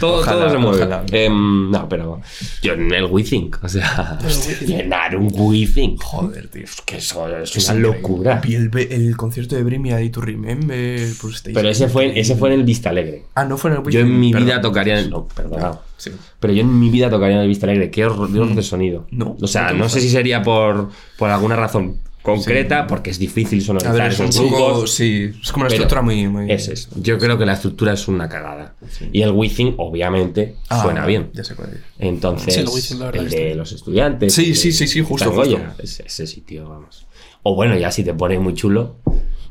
Speaker 2: Todo,
Speaker 4: Ojalá,
Speaker 2: todo se mueve.
Speaker 4: ojalá.
Speaker 2: Em, no, pero yo en el WeThink, o sea, llenar un WeThink.
Speaker 4: Joder, tío.
Speaker 2: Es que eso es una locura.
Speaker 4: Vi el, el concierto de Bring Me a Day to Remember. Stage
Speaker 2: Pero ese fue, ese fue en el Vista Alegre.
Speaker 4: Ah, no fue en el
Speaker 2: Yo en mi
Speaker 4: Perdón.
Speaker 2: vida tocaría en el... No, perdona.
Speaker 4: Sí.
Speaker 2: Pero yo en mi vida tocaría en el Vista Alegre. Qué horror, horror de sonido.
Speaker 4: No,
Speaker 2: O sea,
Speaker 4: no
Speaker 2: no sé si sería por, por alguna razón concreta, porque es difícil
Speaker 4: A
Speaker 2: sonorizar
Speaker 4: ver, es un poco.
Speaker 2: grupos.
Speaker 4: Sí, es como una estructura muy. muy...
Speaker 2: Es. Yo creo que la estructura es una cagada. Y el WeThink, obviamente,
Speaker 4: Ah,
Speaker 2: suena bien.
Speaker 4: Ya sé cuál es.
Speaker 2: Entonces,
Speaker 1: Sí, el la
Speaker 2: de
Speaker 1: bien.
Speaker 2: los estudiantes.
Speaker 4: Sí, sí, sí, sí, justo, justo.
Speaker 2: Ese, ese sitio, vamos. O bueno, ya si te pones muy chulo,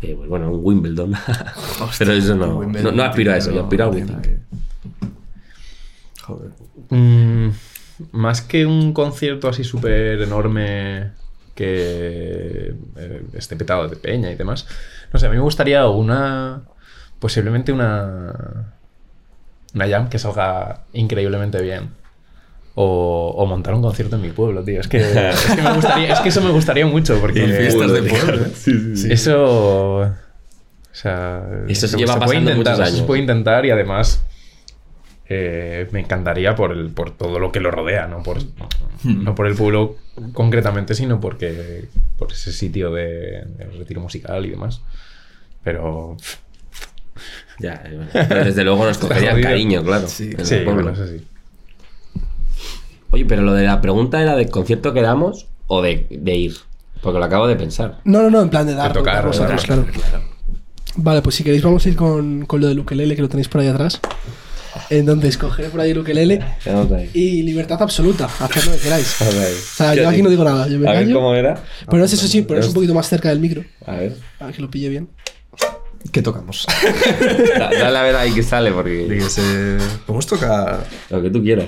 Speaker 2: eh, pues bueno, un Wimbledon. Pero eso no, no, no aspiro a eso, yo aspiro al WeThink.
Speaker 4: Joder.
Speaker 3: Mm, más que un concierto así súper enorme que eh, esté petado de peña y demás. No sé, a mí me gustaría una. Posiblemente una. Una jam que salga increíblemente bien. O, o montar un concierto en mi pueblo, tío. Es que, es que, me gustaría, es que eso me gustaría mucho porque.
Speaker 4: fiestas de pueblo, ¿eh?
Speaker 3: Eso. O sea.
Speaker 2: Eso se
Speaker 3: se
Speaker 2: lleva
Speaker 3: puede
Speaker 2: pasando
Speaker 3: intentar,
Speaker 2: muchos
Speaker 3: se
Speaker 2: años.
Speaker 3: puede intentar y además. Eh, me encantaría por, el, por todo lo que lo rodea, no por, no por el pueblo concretamente, sino porque por ese sitio de, de retiro musical y demás. Pero
Speaker 2: Ya, eh, bueno. Pero desde luego nos cogería
Speaker 3: jodido.
Speaker 2: cariño, claro.
Speaker 4: Sí,
Speaker 3: sí,
Speaker 2: pueblo.
Speaker 3: bueno, eso sí.
Speaker 2: Oye, pero lo de la pregunta era de concierto que damos o de, de ir. Porque lo acabo de pensar.
Speaker 1: No, no, no, en plan de dar.
Speaker 3: De tocar, tocar,
Speaker 1: claro. Vale, pues si queréis vamos a ir con, con lo del ukelele, que lo tenéis por ahí atrás. Entonces, coger por ahí el ukelele y libertad absoluta, hacer lo que queráis. O sea, yo aquí no digo nada, yo me
Speaker 2: A ver cómo era.
Speaker 1: Pero no sé, eso sí, poneros un poquito más cerca del micro,
Speaker 2: A ver.
Speaker 1: para que lo pille bien.
Speaker 4: ¿Qué tocamos?
Speaker 2: Da- Dale a ver ahí que sale, porque.
Speaker 4: Dígase. Podemos tocar.
Speaker 2: Lo que tú quieras.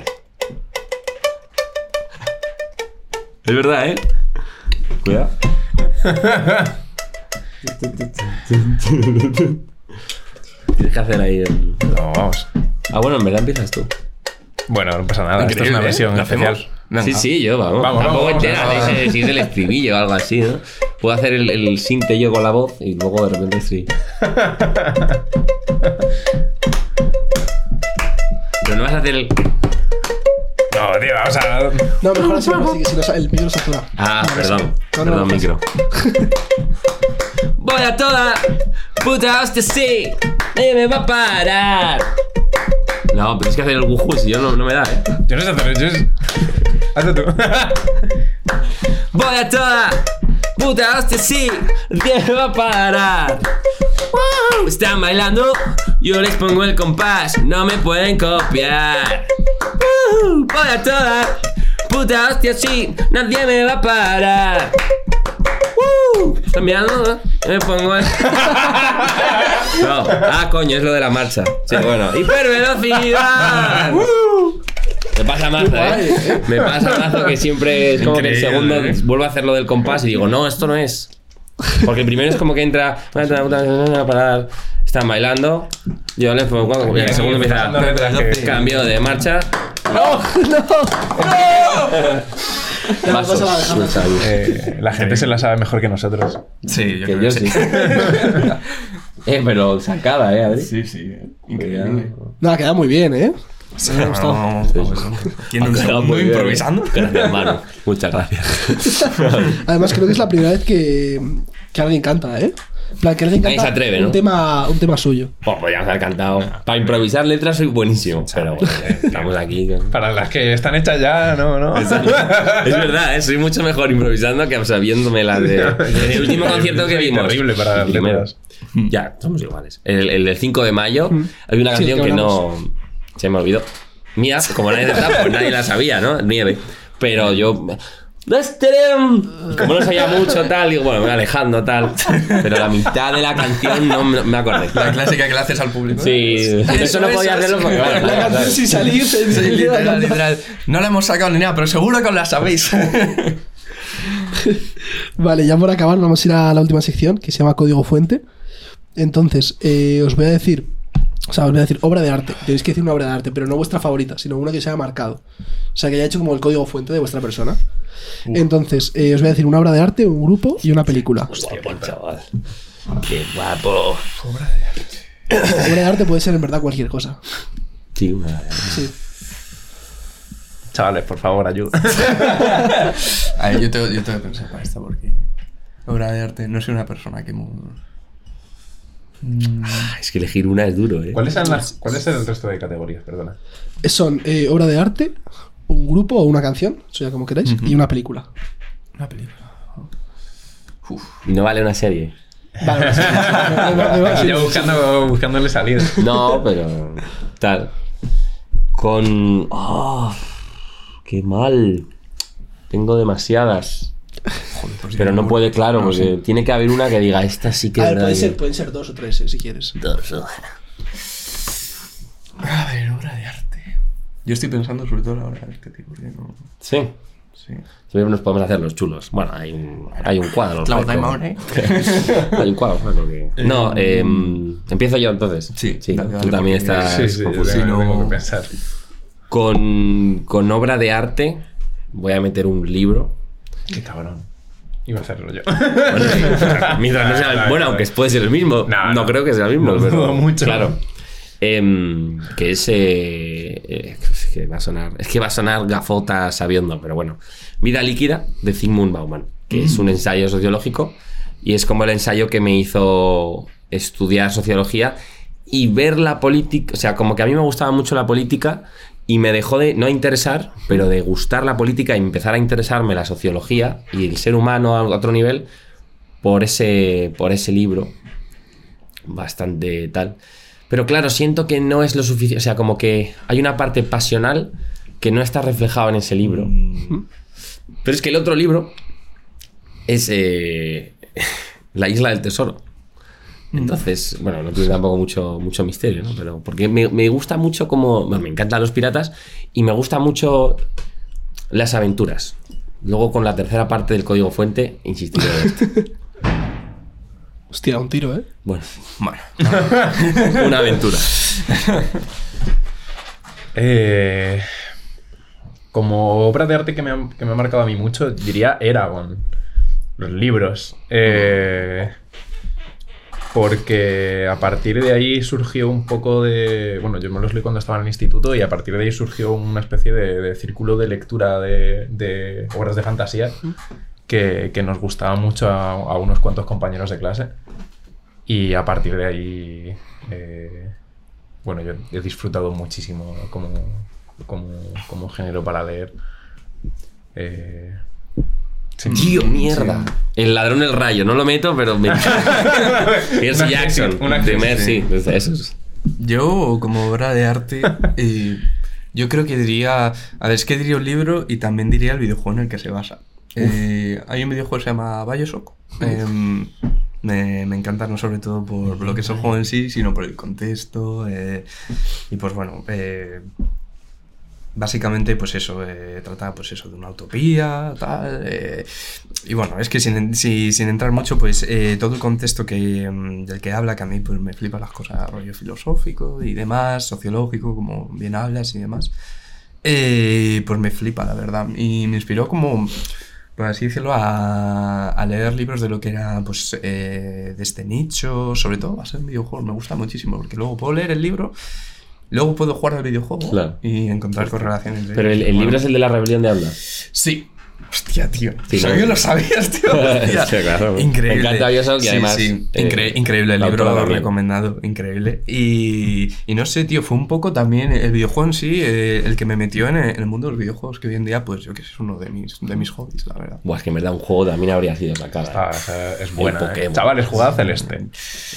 Speaker 2: Es verdad, ¿eh? Cuidado. Tienes que hacer ahí el...
Speaker 3: No, vamos.
Speaker 2: Ah, bueno, en verdad empiezas tú.
Speaker 3: Bueno, no pasa nada. Esto es una
Speaker 4: ¿eh?
Speaker 3: versión
Speaker 4: ¿Lo
Speaker 3: especial.
Speaker 4: hacemos? Venga.
Speaker 2: Sí, sí, yo, vamos.
Speaker 3: Vamos,
Speaker 2: Tampoco
Speaker 3: vamos,
Speaker 2: entera,
Speaker 3: vamos,
Speaker 2: de ese- si es el estribillo o algo así, ¿no? Puedo hacer el, el sinte yo con la voz y luego de repente sí. Pero no vas a hacer el...
Speaker 3: No, tío, vamos a.
Speaker 1: No, mejor así, así, que si no sa- el micro satura.
Speaker 2: Ah, perdón.
Speaker 1: No, no,
Speaker 2: Perdón,
Speaker 1: no,
Speaker 2: micro. Voy a toda puta hostia, sí. Nadie me va a parar. No, pero es que hacer el wuju si yo no, no me da, ¿eh?
Speaker 3: Yo no sé hacer. Yo es- Hazlo tú.
Speaker 2: Voy a toda puta hostia, sí. Nadie me va a parar. Están bailando, yo les pongo el compás, no me pueden copiar. Voy a toda puta hostia, sí. Nadie me va a parar. Están mirando, me pongo el... No, ah, coño, es lo de la marcha. Sí, bueno. ¡Hipervelocidad! Me pasa mazo, ¿eh? Me pasa mazo que siempre es como que el
Speaker 4: Increíble,
Speaker 2: segundo
Speaker 4: ¿eh?
Speaker 2: vuelvo a hacer lo del compás y digo, no, esto no es. Porque el primero es como que entra, parar, están bailando, yo les pongo, y el segundo empieza, cambio de marcha.
Speaker 1: Ya,
Speaker 2: Vasos,
Speaker 1: pásala,
Speaker 2: ahí.
Speaker 3: Eh, la gente se la sabe mejor que nosotros.
Speaker 4: Sí, yo
Speaker 2: Que
Speaker 4: creo
Speaker 2: yo
Speaker 4: que
Speaker 2: sí. eh, pero sacada, ¿eh, Adri?
Speaker 4: Sí, sí. Increíble.
Speaker 1: No, queda muy bien, ¿eh? Me ha gustado.
Speaker 4: Vamos, vamos, vamos. ¿Quién
Speaker 2: Ha quedado
Speaker 4: segundo
Speaker 2: muy bien, ¿eh?
Speaker 4: improvisando?
Speaker 2: Gracias, Manu. Muchas gracias.
Speaker 1: Además, creo que es la primera vez que, que alguien canta, ¿eh? Plan, que alguien
Speaker 2: Nadie
Speaker 1: canta
Speaker 2: se atreve, ¿no?
Speaker 1: un, tema, un tema suyo.
Speaker 2: Pues podríamos haber cantado. Para improvisar letras soy buenísimo. Pero bueno, estamos aquí. con-
Speaker 3: Para las que están hechas ya, no, no.
Speaker 2: Es verdad, ¿eh? soy mucho mejor improvisando que sabiéndome las de. El último concierto que vimos.
Speaker 3: terrible para
Speaker 2: primero.
Speaker 3: letras.
Speaker 2: Ya, somos iguales. El, el del 5 de mayo, hay una
Speaker 1: Sí,
Speaker 2: canción
Speaker 1: que
Speaker 2: que no. Se me olvidó. Mía, como nadie está, pues nadie la sabía, ¿no? Nieve. Pero yo. Como no sabía mucho, tal, digo, bueno, me voy alejando, tal. Pero la mitad de la canción no me, me acordé.
Speaker 4: La clásica que le haces al público.
Speaker 2: Sí, eso no podía hacerlo porque, bueno,
Speaker 1: La
Speaker 2: claro,
Speaker 1: canción sin salir.
Speaker 4: Sí,
Speaker 1: se-
Speaker 4: literal, literal. No la hemos sacado ni nada, pero seguro que os la sabéis.
Speaker 1: Vale, ya por acabar, vamos a ir a la última sección que se llama Código Fuente. Entonces, eh, os voy a decir, o sea, os voy a decir obra de arte. Tenéis que decir una obra de arte, pero no vuestra favorita, sino una que se haya marcado. O sea, que haya hecho como el código fuente de vuestra persona. Entonces, eh, os voy a decir una obra de arte, un grupo y una película.
Speaker 2: Guapo, chaval. Qué guapo.
Speaker 1: Obra de arte puede ser en verdad cualquier cosa.
Speaker 2: Sí, una-
Speaker 1: Sí.
Speaker 3: Chavales, por favor, ayuda.
Speaker 4: A ver, yo tengo, yo tengo que pensar para esta porque obra de arte no soy una persona que muy...
Speaker 2: Ah, Es que elegir una es duro, ¿eh?
Speaker 3: ¿Cuáles son las, ¿Cuál es el resto de categorías? Perdona.
Speaker 1: Son eh, obra de arte, un grupo o una canción, ya como queráis, y una película.
Speaker 4: Una película.
Speaker 2: Y no vale una serie.
Speaker 1: Vale, sí,
Speaker 3: Yo buscando, buscándole salida.
Speaker 2: No, pero. Tal. Con. ¡Ah! ¡Qué mal! Tengo demasiadas.
Speaker 4: Joder, pues
Speaker 2: Pero no puede, claro, porque tiene que haber una que diga, esta sí que
Speaker 1: A
Speaker 2: es
Speaker 1: ver,
Speaker 2: que-
Speaker 1: ser, pueden ser dos o tres, eh, si quieres.
Speaker 2: Dos, oh.
Speaker 4: A ver, obra de arte. Yo estoy pensando sobre todo en la obra de arte, tío, porque no...
Speaker 2: Sí.
Speaker 4: Sí.
Speaker 2: Siempre nos podemos hacer los chulos. Bueno, hay un, hay un cuadro.
Speaker 4: Claro, ¿eh?
Speaker 2: hay un cuadro. sueco que- No, eh, empiezo yo entonces.
Speaker 4: Sí,
Speaker 2: sí.
Speaker 4: dale, dale,
Speaker 2: Tú también estás
Speaker 3: Sí, sí, tengo,
Speaker 4: Si no-
Speaker 3: tengo que pensar.
Speaker 2: Con, con obra de arte voy a meter un libro.
Speaker 3: Qué cabrón. Iba a hacerlo yo.
Speaker 2: Bueno, mientras no sea el-
Speaker 3: No, no,
Speaker 2: bueno,
Speaker 3: no.
Speaker 2: aunque puede ser el mismo.
Speaker 3: No,
Speaker 2: No,
Speaker 3: no.
Speaker 2: creo que sea el mismo, pero
Speaker 3: dudo mucho.
Speaker 2: Claro. Em, que es, eh, eh, es que va a sonar, es que va a sonar gafota sabiendo, pero bueno. Vida líquida de Zygmunt Bauman, que es un ensayo sociológico y es como el ensayo que me hizo estudiar sociología y ver la política, o sea, como que a mí me gustaba mucho la política y me dejó de no interesar, pero de gustar la política y empezar a interesarme la sociología y el ser humano a otro nivel por ese, por ese libro. Bastante tal. Pero claro, siento que no es lo suficiente. O sea, como que hay una parte pasional que no está reflejada en ese libro. Pero es que el otro libro es eh, La Isla del Tesoro. Entonces, bueno, no tiene tampoco mucho, mucho misterio, ¿no? Pero porque me, me gusta mucho como... Bueno, me encantan los piratas y me gusta mucho las aventuras. Luego con la tercera parte del código fuente, insistiré en esto.
Speaker 1: Hostia, un tiro, ¿eh?
Speaker 2: Bueno,
Speaker 4: Bueno,
Speaker 2: una aventura.
Speaker 3: Eh, como obra de arte que me, ha, que me ha marcado a mí mucho, diría Eragon. Los libros. Eh, porque a partir de ahí surgió un poco de... Bueno, yo me los leí cuando estaba en el instituto y a partir de ahí surgió una especie de, de círculo de lectura de, de obras de fantasía que, que nos gustaba mucho a, a unos cuantos compañeros de clase. Y a partir de ahí... eh, bueno, yo he disfrutado muchísimo como, como, como género para leer. Eh, sí.
Speaker 2: Tío, mierda. El ladrón del rayo, no lo meto, pero me
Speaker 3: Una
Speaker 2: Jackson,
Speaker 3: acción, una
Speaker 2: de Mercy. desde esos.
Speaker 4: yo como obra de arte, eh, yo creo que diría... A ver, es que diría un libro y también diría el videojuego en el que se basa. Eh, hay un videojuego que se llama Bioshock. Em, me, me encanta no sobre todo por lo que es el juego en sí, sino por el contexto. eh, y pues bueno, eh, básicamente pues eso, eh, trata pues eso de una utopía, tal. eh, y bueno, es que sin, si- sin entrar mucho, pues eh, todo el contexto que, mm, del que habla, que a mí pues me flipa las cosas, rollo filosófico y demás, sociológico, como bien hablas y demás. Eh, pues me flipa, la verdad. Y me inspiró como, por así decirlo, a, a leer libros de lo que era, pues, eh, de este nicho, sobre todo a ser videojuegos. Me gusta muchísimo, porque luego puedo leer el libro, luego puedo jugar al videojuego
Speaker 2: Claro.
Speaker 4: y encontrar correlaciones. entre
Speaker 2: Pero el, el libro es el de la rebelión de Anda.
Speaker 4: Sí. Hostia, tío.
Speaker 2: Sí,
Speaker 4: ¿Sabes
Speaker 2: ¿no?
Speaker 4: que lo sabías, tío?
Speaker 2: Sí, claro.
Speaker 4: Increíble.
Speaker 2: Me encanta y
Speaker 4: Sí,
Speaker 2: además,
Speaker 4: sí.
Speaker 2: eh,
Speaker 4: Incre- increíble el libro, recomendado. Increíble. Y, y no sé, tío, fue un poco también el videojuego en sí eh, el que me metió en el, mundo de los videojuegos, que hoy en día, pues yo que sé, es uno de mis, de mis hobbies, la verdad.
Speaker 2: Buah, es que en verdad un juego también habría sido sacada.
Speaker 3: Ah, es buena. ¿eh?
Speaker 2: Pokémon.
Speaker 3: Chavales, jugad a Celeste.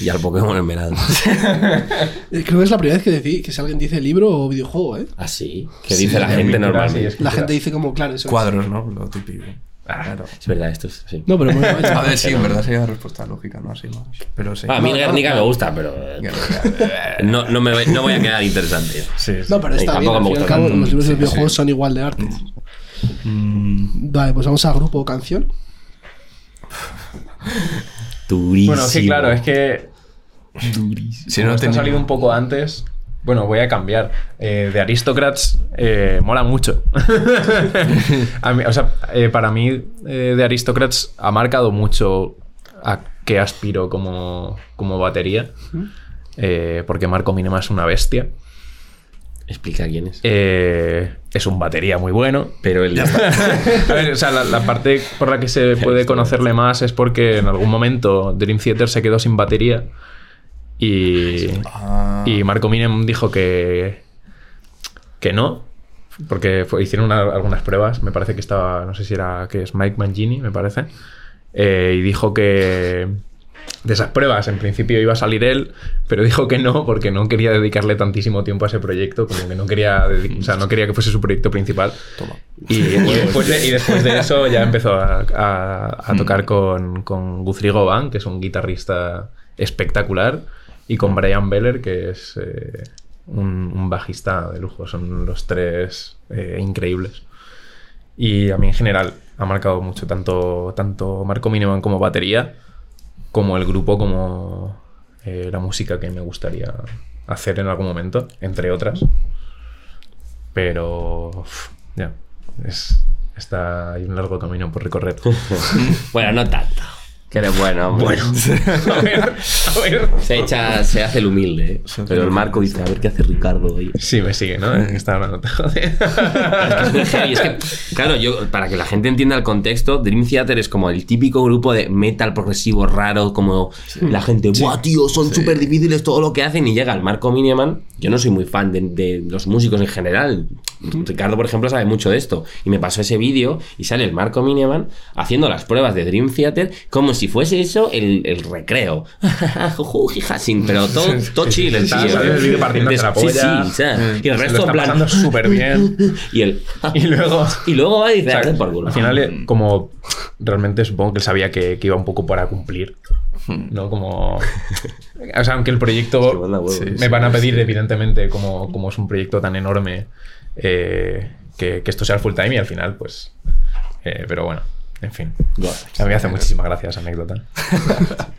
Speaker 2: Y al Pokémon en verano.
Speaker 1: Creo que es la primera vez que, decí, que si alguien dice libro o videojuego, ¿eh?
Speaker 2: ¿Ah, sí? ¿Qué
Speaker 3: Sí,
Speaker 2: dice la gente es-
Speaker 1: La gente dice como, claro, eso es.
Speaker 4: Cuadros, ¿no?
Speaker 3: Ah,
Speaker 4: Claro.
Speaker 2: verdad, esto es así.
Speaker 1: No, pero hecho.
Speaker 4: A ver, sí, en verdad sería la respuesta lógica, ¿no? Así más. Pero sí.
Speaker 2: Ah, a mí
Speaker 1: No, no,
Speaker 2: Guernica
Speaker 1: no.
Speaker 2: me gusta, pero eh, no, no, me, voy- no voy a quedar interesante.
Speaker 3: Sí, sí.
Speaker 1: No, pero está bien. Al fin y cabo, los libros de videojuegos
Speaker 4: sí.
Speaker 1: son igual de arte.
Speaker 4: Mm,
Speaker 1: Vale, pues vamos a grupo o canción.
Speaker 2: Durísimo.
Speaker 3: Bueno, sí, claro, es que
Speaker 4: si
Speaker 3: Como
Speaker 4: no
Speaker 3: esto ha salido un poco antes. Bueno, voy a cambiar. Eh, de Aristocrats eh, mola mucho. A mí- o sea, eh, para mí, eh, de Aristocrats ha marcado mucho a qué aspiro como, como batería. Eh, porque Marco Minema es una bestia.
Speaker 2: Explica quién es.
Speaker 3: Eh, es un batería muy bueno.
Speaker 2: Pero el.
Speaker 3: A ver, o sea, la, la parte por la que se puede conocerle más es porque en algún momento Dream Theater se quedó sin batería y,
Speaker 4: Ah.
Speaker 3: y Marco Minem dijo que, que no, porque fue- hicieron una- algunas pruebas, me parece que estaba, no sé si era, que es Mike Mangini, me parece, eh, y dijo que de esas pruebas en principio iba a salir él, pero dijo que no porque no quería dedicarle tantísimo tiempo a ese proyecto, como que no quería, o sea, no quería que fuese su proyecto principal. Y, y después de, y después de eso ya empezó a, a- a tocar con, con Guthrie Govan, que es un guitarrista espectacular, y con Brian Beller, que es eh, un, bajista de lujo. Son los tres eh, increíbles. Y a mí en general ha marcado mucho tanto, tanto Marco Miniman como batería, como el grupo, como eh, la música que me gustaría hacer en algún momento, entre otras. Pero ya, es, está, hay un largo camino por recorrer.
Speaker 2: bueno, no tanto. Que eres bueno, hombre.
Speaker 3: Bueno, a ver, a ver.
Speaker 2: Se echa, se hace el humilde. ¿eh? Pero el Marco dice, a ver qué hace Ricardo hoy.
Speaker 3: Sí, me sigue, ¿no? Está hablando, joder.
Speaker 2: Es heavy, es que, claro, yo, para que la gente entienda el contexto, Dream Theater es como el típico grupo de metal progresivo raro, como la gente, ¡buah, tío! Son súper difíciles todo lo que hacen. Y llega el Marco Miniman. Yo no soy muy fan de, de los músicos en general. Ricardo, por ejemplo, sabe mucho de esto. Y me pasó ese vídeo y sale el Marco Miniman haciendo las pruebas de Dream Theater como si fuese eso el, el recreo. Pero todo, todo
Speaker 3: la
Speaker 2: Sí, sí, y el resto en plan.
Speaker 3: súper bien.
Speaker 2: Y el.
Speaker 3: Y luego...
Speaker 2: Y luego va y dice,
Speaker 3: O sea,
Speaker 2: "Haced por culo".
Speaker 3: al final, eh, como realmente supongo que él sabía que, que iba un poco para cumplir. ¿No? Como. O sea, aunque el proyecto.
Speaker 4: Sí,
Speaker 3: me van a pedir, evidentemente, como, como es un proyecto tan enorme, eh, que, que esto sea el full time y al final, pues. eh, pero bueno, en fin. A mí me hace muchísimas gracias esa anécdota.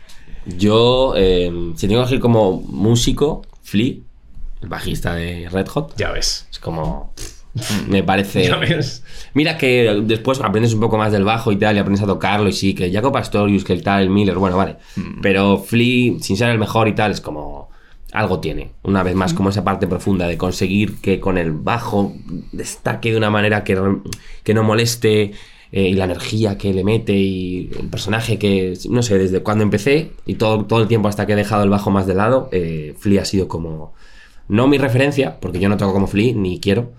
Speaker 2: Yo, eh, si tengo que elegir como músico, Flea, el bajista de Red Hot,
Speaker 3: Ya ves.
Speaker 2: es como. Me parece.
Speaker 3: Ya ves.
Speaker 2: Mira que después aprendes un poco más del bajo y tal, y aprendes a tocarlo, y sí, que Jacob Pastorius, que el tal, el Miller, bueno, vale. Pero Flea, sin ser el mejor y tal, es como. Algo tiene. Una vez más, como esa parte profunda de conseguir que con el bajo destaque de una manera que, que no moleste. eh, y la energía que le mete y el personaje que, no sé, desde cuando empecé y todo, todo el tiempo hasta que he dejado el bajo más de lado, eh, Flea ha sido como, no mi referencia, porque yo no toco como Flea, ni quiero,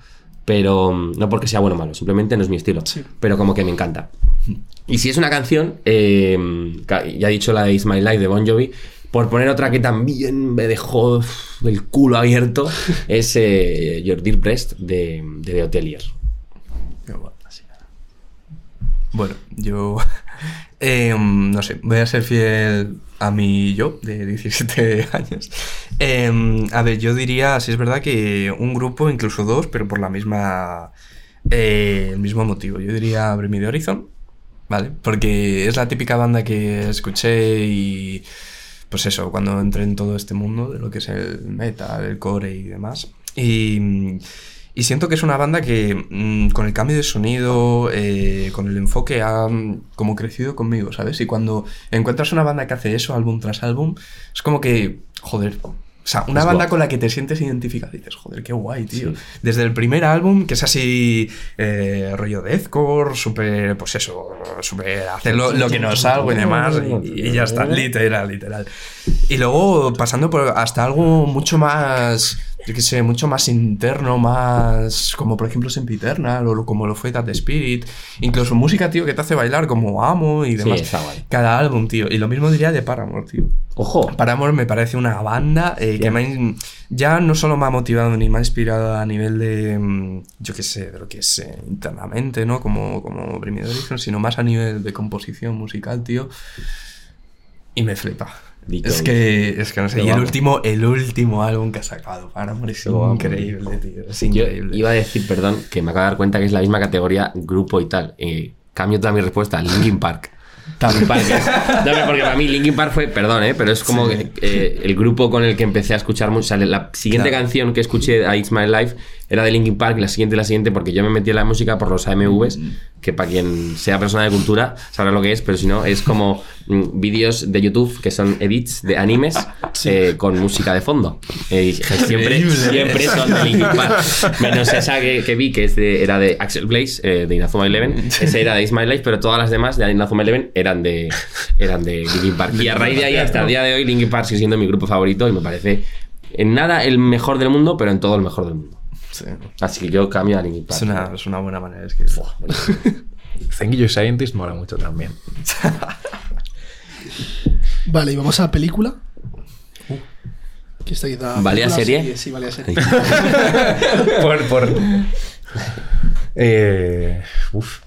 Speaker 2: pero mm, no porque sea bueno o malo, simplemente no es mi estilo, pero como que me encanta. Y si es una canción, eh, ya he dicho la de It's My Life de Bon Jovi, por poner otra que también me dejó el culo abierto, es eh, Your Dear Breast de, de The Hotelier.
Speaker 4: Bueno, yo. eh, no sé, voy a ser fiel a mi yo de 17 años. Eh, a ver, yo diría, si es verdad que un grupo, incluso dos, pero por la misma. eh, el mismo motivo. Yo diría Bring Me the Horizon, ¿vale? Porque es la típica banda que escuché y. Pues eso, cuando entré en todo este mundo de lo que es el metal, el core y demás. Y. Siento que es una banda que mm, con el cambio de sonido, eh, con el enfoque, ha mm, como crecido conmigo, ¿sabes? Y cuando encuentras una banda que hace eso álbum tras álbum, es como que, joder, o sea, una
Speaker 2: Es
Speaker 4: banda con la que te sientes identificado, dices, joder, qué guay, tío.
Speaker 2: Sí.
Speaker 4: Desde el primer álbum, que es así, eh, rollo deathcore, súper, pues eso, súper hacer lo, lo que nos salga y demás, y, y ya está, literal, literal. Y luego pasando por hasta algo mucho más, yo qué sé, mucho más interno, más como por ejemplo Sempiternal o como lo fue That Spirit, incluso música, tío, que te hace bailar como Amo y
Speaker 2: Sí,
Speaker 4: demás.
Speaker 2: está guay.
Speaker 4: Cada álbum, tío. Y lo mismo diría de Paramore, tío.
Speaker 2: Ojo,
Speaker 4: Paramore me parece una banda eh, que
Speaker 2: Ya.
Speaker 4: me ya no solo me ha motivado ni me ha inspirado a nivel de, mm, yo qué sé, de lo que es eh, internamente, ¿no? Como, como the Horizon, sino más a nivel de composición musical, tío. Y me flipa. Es
Speaker 2: que-
Speaker 4: es que no sé. Y el último, el último álbum que ha sacado Paramore es
Speaker 2: Qué guapo.
Speaker 4: increíble, tío. Es
Speaker 2: yo iba a decir, perdón, que me acabo de dar cuenta que es la misma categoría grupo y tal. Eh, cambio toda mi respuesta, Linkin Park. Linkin Park. No, porque para mí Linkin Park fue, perdón, ¿eh? pero es como
Speaker 4: Sí.
Speaker 2: eh, el grupo con el que empecé a escuchar mucho. o sea, la siguiente
Speaker 4: Claro.
Speaker 2: canción que escuché a It's My Life era de Linkin Park, la siguiente, la siguiente, porque yo me metí en la música por los AMVs, que para quien sea persona de cultura sabrá lo que es, pero si no, es como mm, vídeos de YouTube que son edits de animes eh, con música de fondo. Eh, siempre, siempre son de Linkin Park. Menos esa que, que vi, que es de- era de Axel Blaze, eh, de Inazuma Eleven. Ese era de Is My Life, pero todas las demás de Inazuma Eleven eran de, eran de Linkin Park. Y a raíz de ahí, hasta el día de hoy, Linkin Park sigue siendo mi grupo favorito y me parece en nada el mejor del mundo, pero en todo el mejor del mundo.
Speaker 4: Sí.
Speaker 2: Así que yo cambio a Linkin Park.
Speaker 4: Es una, es una buena manera de escribir.
Speaker 3: Thank You Scientist mola mucho también.
Speaker 5: Vale, y vamos a la película. Que está quizá.
Speaker 2: ¿Valía
Speaker 5: película,
Speaker 2: serie?
Speaker 5: Sí, sí, valía serie.
Speaker 3: por. por... Eh, uf.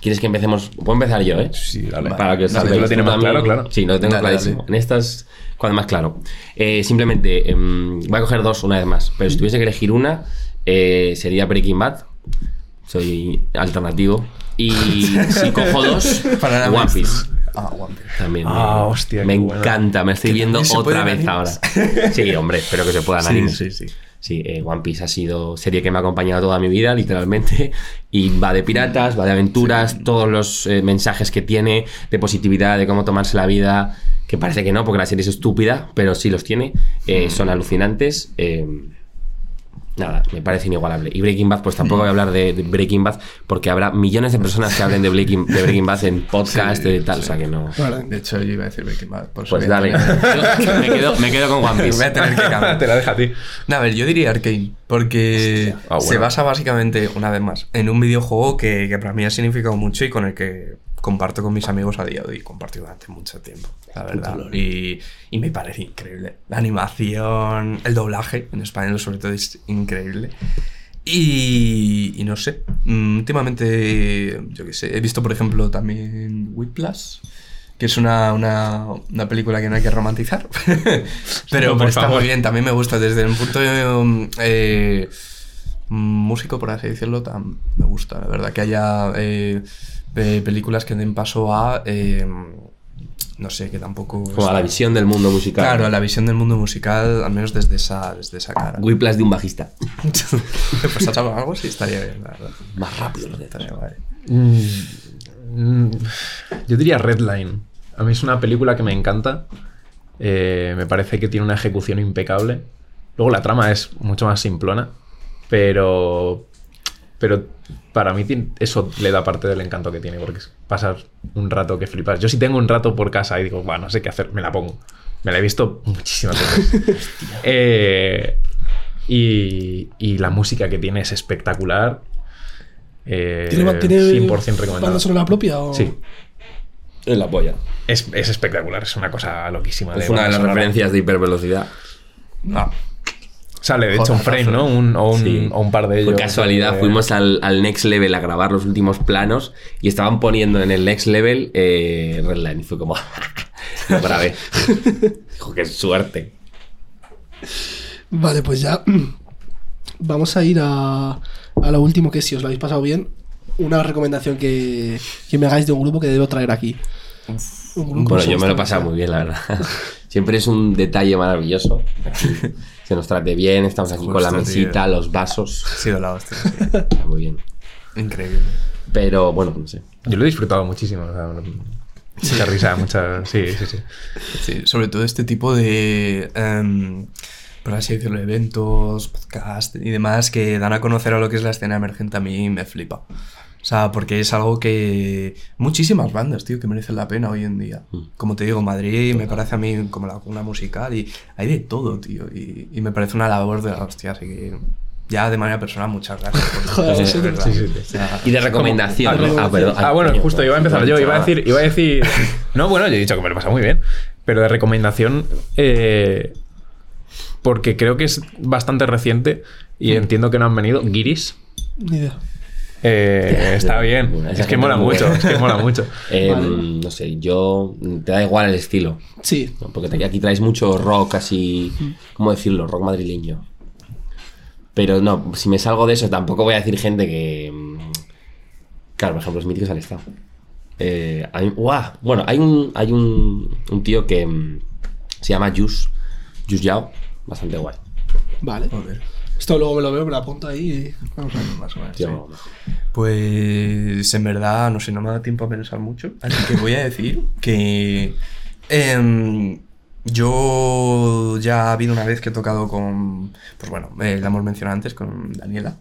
Speaker 2: ¿Quieres que empecemos? Puedo empezar yo, ¿eh?
Speaker 3: Sí, dale.
Speaker 2: Para que os
Speaker 3: Dale,
Speaker 2: salvéis.
Speaker 3: ¿tú lo tienes
Speaker 2: Tú
Speaker 3: más claro? Claro.
Speaker 2: Sí, lo tengo
Speaker 4: Dale,
Speaker 2: clarísimo.
Speaker 4: dale.
Speaker 2: En estas, cuando más claro. Eh, simplemente, em, voy a coger dos una vez más. Pero si tuviese que elegir una, eh, sería Breaking Bad. Soy alternativo. Y si cojo dos,
Speaker 4: Para
Speaker 2: One. Piece.
Speaker 4: Ah, One Piece.
Speaker 2: También.
Speaker 3: Ah,
Speaker 2: me-
Speaker 3: hostia,
Speaker 2: Me
Speaker 3: buena.
Speaker 2: encanta, me estoy viendo otra vez ahora. Sí, hombre, espero que se puedan
Speaker 4: Sí,
Speaker 2: animes.
Speaker 4: sí, sí.
Speaker 2: Sí, eh, One Piece ha sido serie que me ha acompañado toda mi vida, literalmente. Y va de piratas, va de aventuras, todos los eh, mensajes que tiene, de positividad, de cómo tomarse la vida, que parece que no, porque la serie es estúpida, pero sí los tiene, eh, son alucinantes. Nada, me parece inigualable. Y Breaking Bad, pues tampoco voy a hablar de, de Breaking Bad, porque habrá millones de personas que hablen de Breaking, de Breaking Bad en podcast, de tal, o sea que no.
Speaker 4: De hecho, yo iba a decir Breaking Bad. Por eso
Speaker 2: Pues
Speaker 4: voy
Speaker 2: dale, Yo me quedo, me quedo con One
Speaker 4: Voy
Speaker 2: Piece.
Speaker 4: a tener que cambiar.
Speaker 3: Te la deja a ti.
Speaker 4: No, a ver, yo diría Arkane, porque
Speaker 3: Ah,
Speaker 4: se basa básicamente, una vez más, en un videojuego que, que para mí ha significado mucho y con el que comparto con mis amigos a día de hoy, compartí durante mucho tiempo, la verdad. Y, y me parece increíble. La animación, el doblaje en español sobre todo es increíble. Y, y no sé, mm, últimamente, yo qué sé, he visto por ejemplo también Whiplash, que es una, una, una película que no hay que romantizar, pero, pero está muy bien, también me gusta desde un punto de, eh, músico, por así decirlo, tam- me gusta, la verdad, que haya eh, eh, películas que den paso a, eh, no sé, que tampoco...
Speaker 2: Como a la visión del mundo musical.
Speaker 4: Claro, a la visión del mundo musical, al menos desde esa, desde esa cara.
Speaker 2: Whiplash de un bajista.
Speaker 4: pues has hablado algo, sí, estaría bien, la verdad.
Speaker 2: Más rápido lo
Speaker 4: Estaría guay.
Speaker 3: Mm, Yo diría Redline. A mí es una película que me encanta. Eh, me parece que tiene una ejecución impecable. Luego la trama es mucho más simplona. Pero. Pero para mí eso le da parte del encanto que tiene. Porque es pasar un rato que flipas. Yo si tengo un rato por casa y digo, bueno, no sé qué hacer, me la pongo. Me la he visto muchísimas veces. Eh, y, y la música que tiene es espectacular. Eh,
Speaker 5: ¿Tiene, tiene
Speaker 3: 100%
Speaker 5: banda
Speaker 3: recomendado.
Speaker 5: sonora propia? O...
Speaker 3: Sí,
Speaker 2: Es la polla.
Speaker 3: es, es espectacular, es una cosa loquísima.
Speaker 2: Es una de las
Speaker 3: sonora.
Speaker 2: referencias de hipervelocidad.
Speaker 4: Ah,
Speaker 3: Sale, de hecho, un frame, ¿no? Un, o, un,
Speaker 2: Sí.
Speaker 3: o un par de ellos.
Speaker 2: Por casualidad
Speaker 3: eh,
Speaker 2: fuimos al, al Next Level a grabar los últimos planos y estaban poniendo en el Next Level eh, Redline. Y fue como. lo grabé. Dijo, qué suerte.
Speaker 5: Vale, pues ya vamos a ir a, a lo último que si os lo habéis pasado bien, una recomendación que, que me hagáis de un grupo que debo traer aquí. Un grupo
Speaker 2: Bueno, yo me lo he pasado
Speaker 5: mucho.
Speaker 2: muy bien, la verdad. Siempre es un detalle maravilloso. Se nos trate bien, estamos aquí con la
Speaker 4: tío.
Speaker 2: mesita, los vasos.
Speaker 4: ha sido la hostia.
Speaker 2: Está muy bien.
Speaker 4: Increíble.
Speaker 2: Pero bueno, no sé.
Speaker 3: Yo lo he disfrutado muchísimo. o sea, mucha risa, mucha. Sí, sí, sí.
Speaker 4: Sí, sobre todo este tipo de, em, por así decirlo, eventos, podcast y demás que dan a conocer a lo que es la escena emergente a mí me flipa. O sea, porque es algo que muchísimas bandas, tío, que merecen la pena hoy en día. Como te digo, Madrid me parece a mí como la cuna musical y hay de todo, tío. Y, y me parece una labor de la hostia, así que ya de manera personal muchas gracias.
Speaker 5: Joder,
Speaker 4: de
Speaker 5: sí,
Speaker 3: sí, sí, sí.
Speaker 4: O sea,
Speaker 2: Y de recomendación. Ah, perdón.
Speaker 3: Ah, bueno, justo iba a empezar
Speaker 2: he
Speaker 3: yo. Iba a decir. Iba a decir no, bueno, yo he dicho que me lo pasa muy bien. Pero de recomendación. eh, porque creo que es bastante reciente. Y entiendo que no han venido. Giris.
Speaker 5: Ni idea.
Speaker 3: Eh, está bien. Es que mola mucho.
Speaker 2: buena.
Speaker 3: Es que mola mucho.
Speaker 2: Eh,
Speaker 5: Vale.
Speaker 2: No sé, yo. Te da igual el estilo.
Speaker 5: Sí.
Speaker 2: Porque aquí traes mucho rock así. ¿Cómo decirlo? Rock madrileño. Pero no, si me salgo de eso, tampoco voy a decir gente que. mm, Claro, por ejemplo, los míticos al estado. Eh, hay-. Bueno, hay un, hay un, un tío que mm, se llama Jus. Jus Yao. Bastante guay.
Speaker 1: Vale. Esto luego me lo veo, me lo apunto ahí y vamos a ver.
Speaker 4: Más o menos,
Speaker 2: Tío,
Speaker 4: sí. Pues en verdad, no sé, no me da tiempo a pensar mucho. Así que voy a decir que em, yo ya ha habido una vez que he tocado con, pues bueno, eh, la hemos mencionado antes, con Daniela.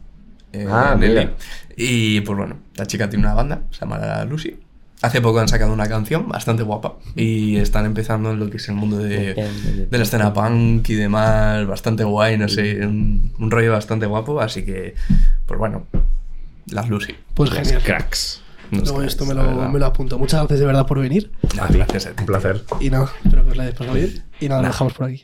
Speaker 4: eh,
Speaker 2: Ah,
Speaker 4: Nelly. Y pues bueno, la chica tiene una banda, se llama Lucy. Hace poco han sacado una canción bastante guapa y están empezando en lo que es el mundo de, de la escena punk y demás, bastante guay, no sé, un, un rollo bastante guapo, así que, pues bueno, las Lucy.
Speaker 1: Pues genial.
Speaker 2: Cracks.
Speaker 4: Unos
Speaker 1: Luego
Speaker 4: cracks,
Speaker 1: esto me lo, me lo apunto. Muchas gracias de verdad por venir.
Speaker 4: Ah, gracias ti.
Speaker 3: Un placer.
Speaker 1: Y nada, espero que os la hayáis pasado bien. Y nada, lo dejamos por aquí.